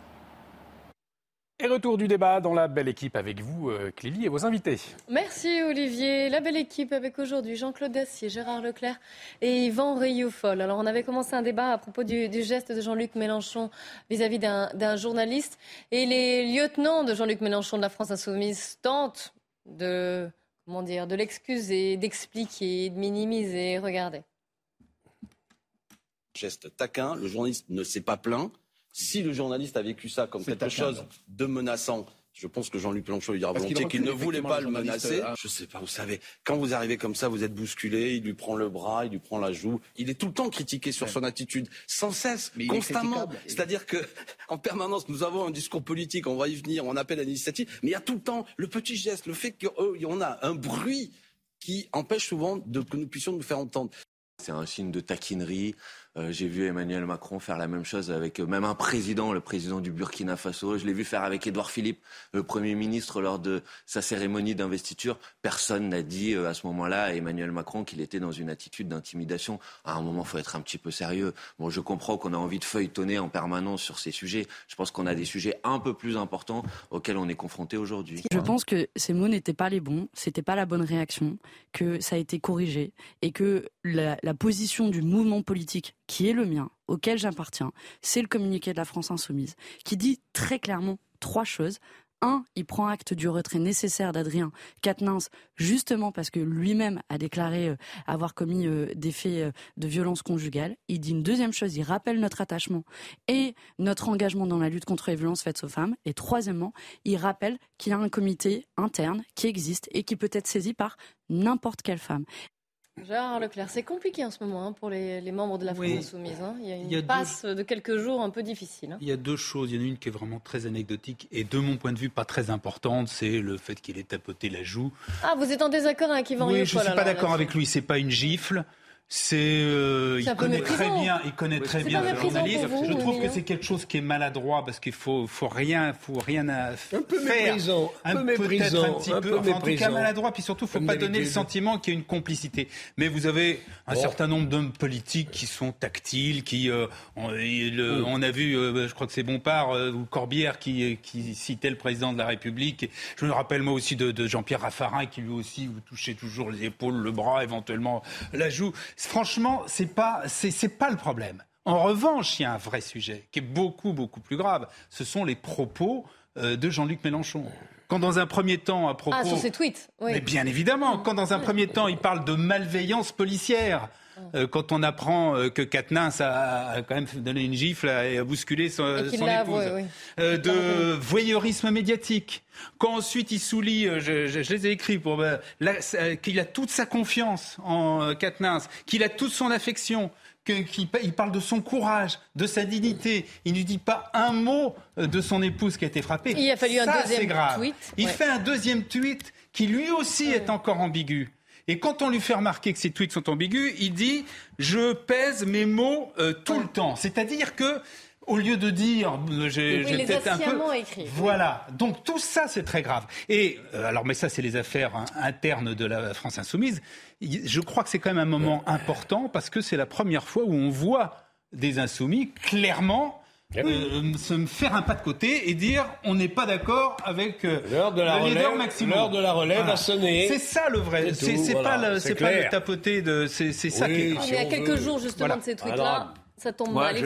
Et retour du débat dans la belle équipe avec vous, euh, Clélie, et vos invités.
Merci Olivier. La belle équipe avec aujourd'hui Jean-Claude Dacier, Gérard Leclerc et Yvan Rioufol. Alors on avait commencé un débat à propos du, geste de Jean-Luc Mélenchon vis-à-vis d'un journaliste. Et les lieutenants de Jean-Luc Mélenchon de la France Insoumise tentent de, comment dire, de l'excuser, d'expliquer, de minimiser. Regardez.
Geste taquin, le journaliste ne s'est pas plaint. Si le journaliste a vécu ça comme quelque chose de menaçant, je pense que Jean-Luc Mélenchon lui dira volontiers qu'il ne voulait pas le menacer. Je euh, Je sais pas, vous savez, quand vous arrivez comme ça, vous êtes bousculé, il lui prend le bras, il lui prend la joue. Il est tout le temps critiqué sur son attitude, sans cesse, constamment. C'est-à-dire que, en permanence, nous avons un discours politique, on va y venir, on appelle à l'initiative, mais il y a tout le temps le petit geste, le fait qu'on a un bruit qui empêche souvent de, que nous puissions nous faire entendre.
C'est un signe de taquinerie. Euh, j'ai vu Emmanuel Macron faire la même chose avec euh, même un président, le président du Burkina Faso. Je l'ai vu faire avec Édouard Philippe, le Premier ministre, lors de sa cérémonie d'investiture. Personne n'a dit euh, à ce moment-là à Emmanuel Macron qu'il était dans une attitude d'intimidation. À un moment, il faut être un petit peu sérieux. Bon, je comprends qu'on a envie de feuilletonner en permanence sur ces sujets. Je pense qu'on a des sujets un peu plus importants auxquels on est confronté aujourd'hui.
Je pense que ces mots n'étaient pas les bons, c'était pas la bonne réaction, que ça a été corrigé et que la, la position du mouvement politique qui est le mien, auquel j'appartiens, c'est le communiqué de la France insoumise, qui dit très clairement trois choses. Un, il prend acte du retrait nécessaire d'Adrien Quatennens, justement parce que lui-même a déclaré euh, avoir commis euh, des faits euh, de violence conjugale. Il dit une deuxième chose, il rappelle notre attachement et notre engagement dans la lutte contre les violences faites aux femmes. Et troisièmement, il rappelle qu'il y a un comité interne qui existe et qui peut être saisi par n'importe quelle femme.
Gérard Leclerc, c'est compliqué en ce moment hein, pour les, membres de la France Insoumise. Hein. Il y a une passe de quelques jours un peu difficile. Hein.
Il y a deux choses. Il y en a une qui est vraiment très anecdotique et de mon point de vue pas très importante, c'est le fait qu'il ait tapoté la joue.
Ah, vous êtes en désaccord avec Yvan
Oui, je ne suis pas d'accord avec lui. C'est pas une gifle. C'est, euh, il connaît très bien, il connaît très bien le journaliste. je trouve que c'est quelque chose qui est maladroit parce qu'il faut, faut rien, faut rien à
un peu méprisant,
un, peu méprisant, un petit peu, en tout cas maladroit. Puis surtout, faut pas donner le sentiment qu'il y a une complicité. Mais vous avez un certain nombre d'hommes politiques qui sont tactiles, qui, euh, on, a vu, euh, je crois que c'est Bompard ou Corbière qui, qui citait le président de la République. Je me rappelle moi aussi de, de Jean-Pierre Raffarin qui lui aussi vous touchez toujours les épaules, le bras, éventuellement la joue. Franchement, c'est pas, c'est, pas le problème. En revanche, il y a un vrai sujet qui est beaucoup, beaucoup plus grave. Ce sont les propos euh, de Jean-Luc Mélenchon. Quand dans un premier temps, à propos...
Ah, sur ses tweets, oui.
Mais bien évidemment, quand dans un premier temps, il parle de malveillance policière, euh, quand on apprend euh, que Katnins a, quand même donné une gifle et a bousculé son, épouse. de voyeurisme médiatique. Quand ensuite il soulit, je, les ai écrits pour qu'il a toute sa confiance en Katnins, qu'il a toute son affection, qu'il parle de son courage, de sa dignité. Il ne dit pas un mot de son épouse qui a été frappée.
Il a fallu un deuxième tweet.
Il fait un deuxième tweet qui lui aussi est encore ambigu. Et quand on lui fait remarquer que ses tweets sont ambigus, il dit je pèse mes mots euh, tout le temps. C'est-à-dire que au lieu de dire
euh, j'ai peut-être un peu écrit.
voilà. Donc tout ça c'est très grave. Et euh, alors mais ça c'est les affaires hein, internes de la France insoumise. Je crois que c'est quand même un moment important parce que c'est la première fois où on voit des insoumis clairement euh, se faire un pas de côté et dire on n'est pas d'accord avec euh,
l'heure de la relève, L'heure de la relève a sonné.
C'est ça le vrai. C'est pas, le, pas le tapoter de. C'est ça qui est.
il y a quelques jours justement de ces trucs-là. Ça tombe mal.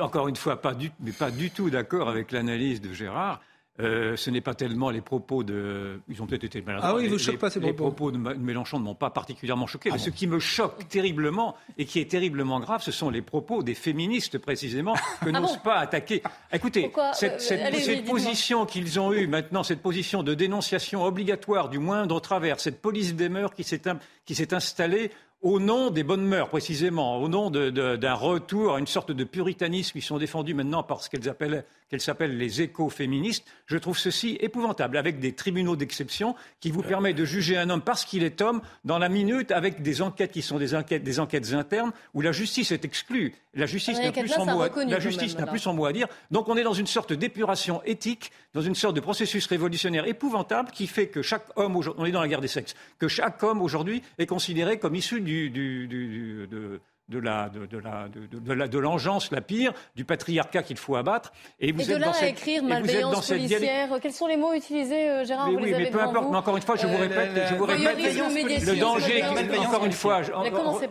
Encore une fois, pas du, mais pas du tout d'accord avec l'analyse de Gérard. Euh, ce n'est pas tellement les propos de. Ils ont peut-être été maladroits.
Ah oui,
vous
les, pas ces
propos. Les propos de Mélenchon ne m'ont pas particulièrement choqué. Ah mais ce qui me choque terriblement et qui est terriblement grave, ce sont les propos des féministes précisément que ah n'osent pas attaquer. Écoutez, cette, euh, cette position qu'ils ont eue maintenant, cette position de dénonciation obligatoire du moindre travers, cette police des mœurs qui s'est installée au nom des bonnes mœurs, précisément, au nom d'un retour à une sorte de puritanisme qui sont défendus maintenant par ce qu'elles appellent qu'elles s'appellent les écoféministes, je trouve ceci épouvantable, avec des tribunaux d'exception qui vous permettent de juger un homme parce qu'il est homme dans la minute avec des enquêtes qui sont des enquêtes, des enquêtes internes où la justice est exclue. La justice n'a plus, son mot, à, la justice n'a plus son mot à dire. Donc on est dans une sorte d'épuration éthique, dans une sorte de processus révolutionnaire épouvantable qui fait que chaque homme, on est dans la guerre des sexes, que chaque homme aujourd'hui est considéré comme issu du, du, du de, de la de, de la de, la de l'engeance la pire du patriarcat qu'il faut abattre.
Et vous et êtes de là dans à écrire malveillance policière. Quels sont les mots utilisés euh, Gérard
mais
vous
oui
les
mais peu importe mais encore une fois je vous euh, répète je vous répète le danger encore une fois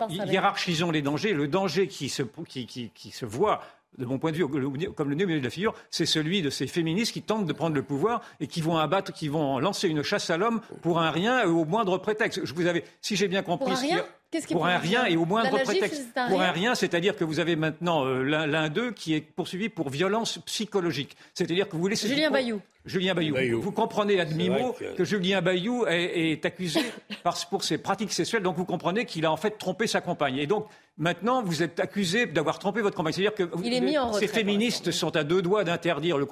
hiérarchisons les dangers le danger qui se qui, qui, qui se voit de mon point de vue, comme le nez au milieu de la figure, c'est celui de ces féministes qui tentent de prendre le pouvoir et qui vont abattre, qui vont lancer une chasse à l'homme pour un rien au moindre prétexte. Je vous avais, si j'ai bien compris,
pour un rien
pour un rien et au moindre prétexte. pour un rien, c'est-à-dire que vous avez maintenant euh, l'un d'eux qui est poursuivi pour violence psychologique. C'est-à-dire que vous laissez.
Julien Bayou.
Julien Bayou. Vous comprenez à demi-mot que... Julien Bayou est, accusé pour ses pratiques sexuelles, donc vous comprenez qu'il a en fait trompé sa compagne. Et donc maintenant, vous êtes accusé d'avoir trompé votre compagne. C'est-à-dire que ces féministes sont à deux doigts d'interdire le,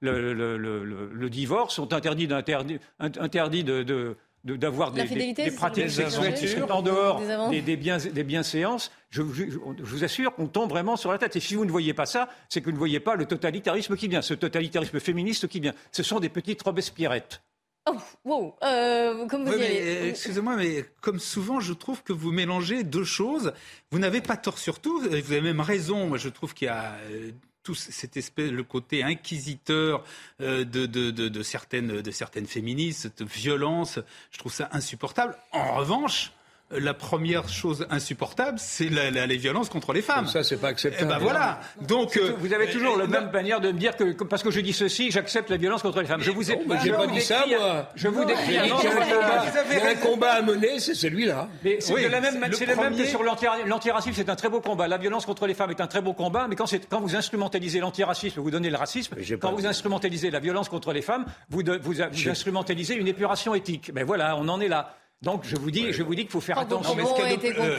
le, divorce, sont interdits, de d'avoir des, des, pratiques sexuelles qui sont en dehors des, des, bien, des bienséances, je, je, je, vous assure qu'on tombe vraiment sur la tête. Et si vous ne voyez pas ça, c'est que vous ne voyez pas le totalitarisme qui vient, ce totalitarisme féministe qui vient. Ce sont des petites Robespierrettes.
Oh, wow, euh, comme vous
euh, Excusez-moi, mais comme souvent, je trouve que vous mélangez deux choses. Vous n'avez pas tort sur tout. Vous avez même raison. Moi, je trouve qu'il y a euh, tout cette espèce, le côté inquisiteur de, de, de, de, certaines, de certaines féministes, cette violence, je trouve ça insupportable. En revanche, la première chose insupportable, c'est la, la, les violences contre les femmes.
ça, c'est pas acceptable.
Eh ben voilà. Donc,
euh, vous avez toujours la même manière de me dire que parce que je dis ceci, j'accepte la violence contre les femmes. Je vous ai,
j'ai pas dit ça, moi.
Je vous décris. Il y
a un combat à mener, c'est celui-là.
Mais c'est la même, c'est le même que sur l'antiracisme, c'est un très beau combat. La violence contre les femmes est un très beau combat, mais quand, quand vous instrumentalisez l'antiracisme, vous donnez le racisme. Quand vous instrumentalisez la violence contre les femmes, vous, instrumentalisez une épuration éthique. Ben voilà, on en est là. Donc je vous dis, je vous dis qu'il faut faire attention.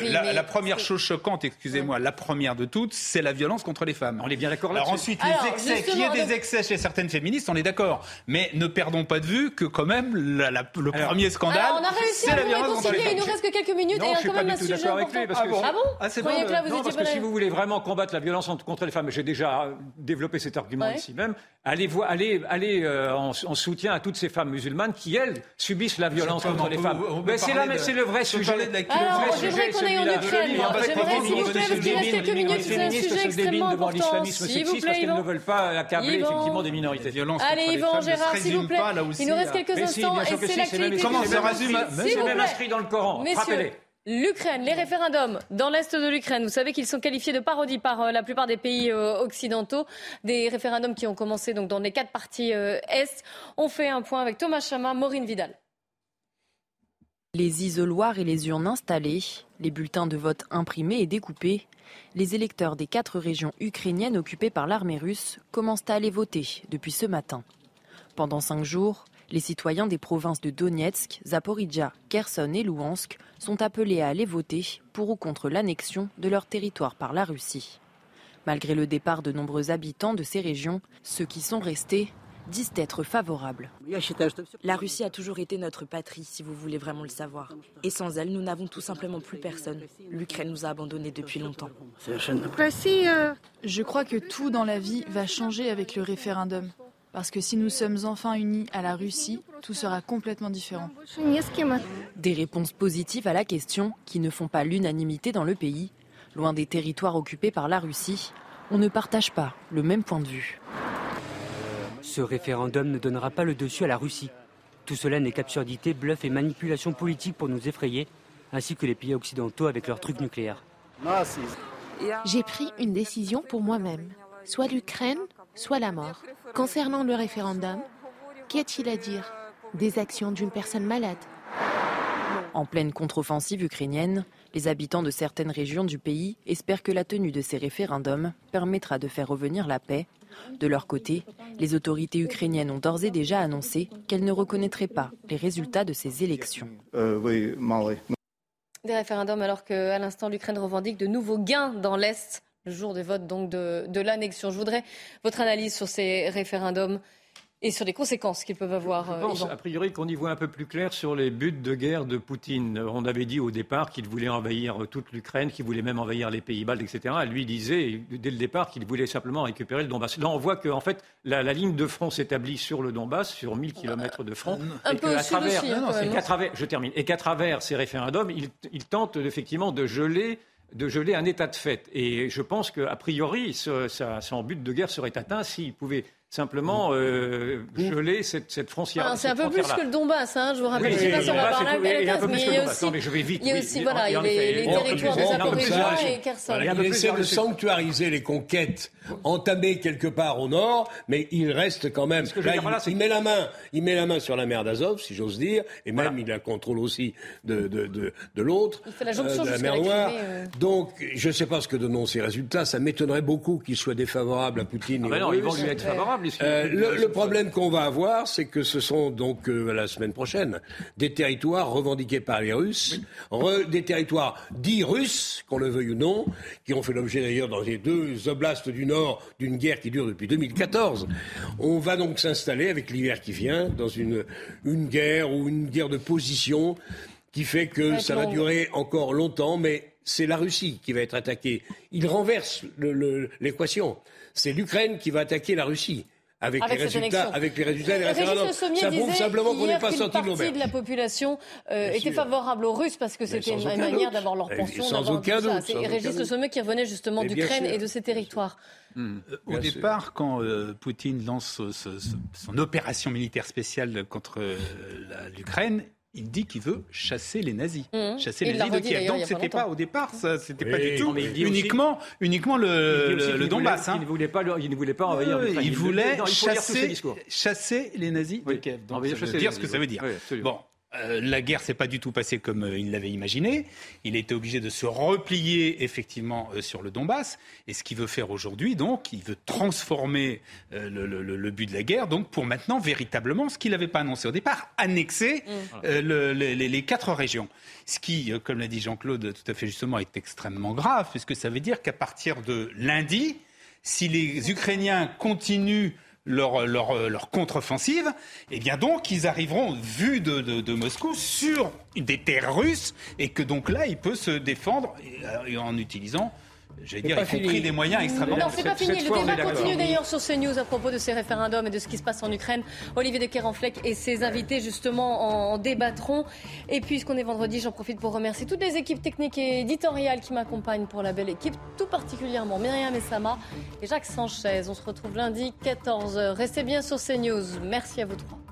la, première chose choquante, excusez-moi, la première de toutes, c'est la violence contre les femmes.
On est bien d'accord là-dessus.
ensuite, les excès, qu'il y ait des excès chez certaines féministes, on est d'accord. Mais ne perdons pas de vue que quand même le premier scandale, c'est la violence contre les femmes.
Il nous reste que quelques minutes
non,
et
je suis
quand même
tout d'accord avec lui. Parce que,
ah bon ah, c'est
bon, Non, parce que si vous voulez vraiment combattre la violence contre les femmes, j'ai déjà développé cet argument ici même, allez, allez, allez euh, en, soutien à toutes ces femmes musulmanes qui, elles, subissent la violence contre les femmes. C'est le vrai sujet.
Alors, j'aimerais qu'on aille en Ukraine. J'aimerais, s'il vous plaît, parce qu'il reste quelques minutes, c'est un sujet extrêmement important. S'il vous plaît,
Yvan. ne veulent pas accabler effectivement des minorités.
Allez, Yvan, Gérard, s'il vous plaît. Il nous reste quelques instants et c'est l'actualité.
Comment ça résume C'est même inscrit dans le Coran. Rappelez.
L'Ukraine, les référendums dans l'Est de l'Ukraine, vous savez qu'ils sont qualifiés de parodie par euh, la plupart des pays euh, occidentaux. Des référendums qui ont commencé donc dans les quatre parties euh, Est. On fait un point avec Thomas Chama, Maureen Vidal.
Les isoloirs et les urnes installées, les bulletins de vote imprimés et découpés, les électeurs des quatre régions ukrainiennes occupées par l'armée russe commencent à aller voter depuis ce matin. Pendant cinq jours, les citoyens des provinces de Donetsk, Zaporizhia, Kherson et Louhansk sont appelés à aller voter pour ou contre l'annexion de leur territoire par la Russie. Malgré le départ de nombreux habitants de ces régions, ceux qui sont restés disent être favorables.
La Russie a toujours été notre patrie, si vous voulez vraiment le savoir. Et sans elle, nous n'avons tout simplement plus personne. L'Ukraine nous a abandonnés depuis longtemps.
Je crois que tout dans la vie va changer avec le référendum. Parce que si nous sommes enfin unis à la Russie, tout sera complètement différent.
Des réponses positives à la question qui ne font pas l'unanimité dans le pays. Loin des territoires occupés par la Russie, on ne partage pas le même point de vue.
Ce référendum ne donnera pas le dessus à la Russie. Tout cela n'est qu'absurdité, bluff et manipulation politique pour nous effrayer, ainsi que les pays occidentaux avec leurs trucs nucléaires.
J'ai pris une décision pour moi-même. Soit l'Ukraine, soit la mort. Concernant le référendum, qu'y a-t-il à dire? Des actions d'une personne malade?
En pleine contre-offensive ukrainienne, les habitants de certaines régions du pays espèrent que la tenue de ces référendums permettra de faire revenir la paix. De leur côté, les autorités ukrainiennes ont d'ores et déjà annoncé qu'elles ne reconnaîtraient pas les résultats de ces élections.
Des référendums alors qu'à l'instant l'Ukraine revendique de nouveaux gains dans l'Est le jour des votes donc de, de l'annexion. Je voudrais votre analyse sur ces référendums et sur les conséquences qu'ils peuvent avoir.
Je pense,
euh,
a priori, qu'on y voit un peu plus clair sur les buts de guerre de Poutine. On avait dit au départ qu'il voulait envahir toute l'Ukraine, qu'il voulait même envahir les pays baltes, etc. Lui disait dès le départ qu'il voulait simplement récupérer le Donbass. Là, on voit qu'en fait, la, la, ligne de front s'établit sur le Donbass, sur 1000 km de front.
Un
et
peu
qu'à travers,
aussi,
et qu'à travers, je termine, et qu'à travers ces référendums, il, il tente effectivement de geler de geler un état de fait. Et je pense qu'a priori, ce, ça, son but de guerre serait atteint s'il pouvait simplement euh, geler cette, cette frontière.
C'est un peu plus que le Donbass, hein, je vous rappelle.
Oui,
je sais pas si on va parler à
mais il y a un peu
mais
plus
il
que
y
le
a
Donbass.
aussi,
Non, mais je vais vite.
il y a aussi
oui,
voilà,
en
les, les territoires et Kherson.
Voilà, il essaie de sanctuariser les conquêtes entamées quelque part au nord, mais il reste quand même.
que je veux
Là,
dire
il,
là,
il met la main, il met la main sur la mer d'Azov, si j'ose dire, et même il a le contrôle aussi de, de, de, de l'autre,
Il fait la jonction
de la mer
la
Noire.
Euh.
Donc, je ne sais pas ce que donnent ces résultats. Ça m'étonnerait beaucoup qu'ils soient défavorables à Poutine.
Ah
et aux
non, ils vont lui être favorables.
Euh, le, le problème qu'on va avoir, c'est que ce sont donc euh, la semaine prochaine des territoires revendiqués par les Russes, re- des territoires dits russes, qu'on le veuille ou non, qui ont fait l'objet d'ailleurs dans les deux oblasts du Nord d'une guerre qui dure depuis 2014. On va donc s'installer avec l'hiver qui vient dans une, une guerre ou une guerre de position qui fait que ça va durer encore longtemps, mais c'est la Russie qui va être attaquée. Il renverse l'équation. C'est l'Ukraine qui va attaquer la Russie. Avec,
Avec
les résultats, avec les résultats des référendums. Ça prouve simplement qu'on n'est pas sorti de
partie
l'auberge.
de la population euh, était
sûr.
favorable aux Russes parce que c'était une manière d'avoir leur
Et
pension,
sans aucun doute,
C'est Régis Le. Sommier qui revenait justement d'Ukraine et de ses territoires.
Euh, Au
sûr.
départ, quand euh, Poutine lance ce- ce- ce- son opération militaire spéciale contre euh, l'Ukraine, il dit qu'il veut chasser les nazis,
Mhm.
chasser
Il
les nazis de Kiev.
il
Donc
pas
c'était pas, au départ, ça, c'était
Oui,
pas du tout
non, mais il
dit aussi-
uniquement, uniquement
Il
le, le- Donbass.
voulait-
hein.
qu'il ne voulait pas, il ne voulait pas envahir
Oui,
l'Ukraine.
il voulait
non, il
chasser, chasser les nazis de. Kiev. Donc, ça veut dire ce que ça veut dire. Bon, euh, la guerre s'est pas du tout passée comme euh, il l'avait imaginé. Il a été obligé de se replier effectivement euh, sur le Donbass. Et ce qu'il veut faire aujourd'hui, donc, il veut transformer le, le- le- le but de la guerre, donc pour maintenant véritablement ce qu'il n'avait pas annoncé au départ, annexer le- les, les- quatre régions. Ce qui, comme l'a dit Jean-Claude tout à fait justement, est extrêmement grave, puisque ça veut dire qu'à partir de lundi, si les Ukrainiens continuent leur, leur, contre-offensive, eh bien donc ils arriveront, vu de, de- de Moscou, sur des terres russes, et que donc là, il peut se défendre et, euh, et en utilisant, j'allais dire, y compris
fini.
des moyens extrêmement...
Non, c'est pas fini.
cette
Le débat continue d'ailleurs sur CNews à propos de ces référendums et de ce qui se passe en Ukraine. Olivier de Kerenfleck et ses invités justement en débattront. Et puisqu'on est vendredi, j'en profite pour remercier toutes les équipes techniques et éditoriales qui m'accompagnent pour la belle équipe, tout particulièrement Myriam Essama et Jacques Sanchez. On se retrouve lundi 14h. Restez bien sur CNews. Merci à vous trois.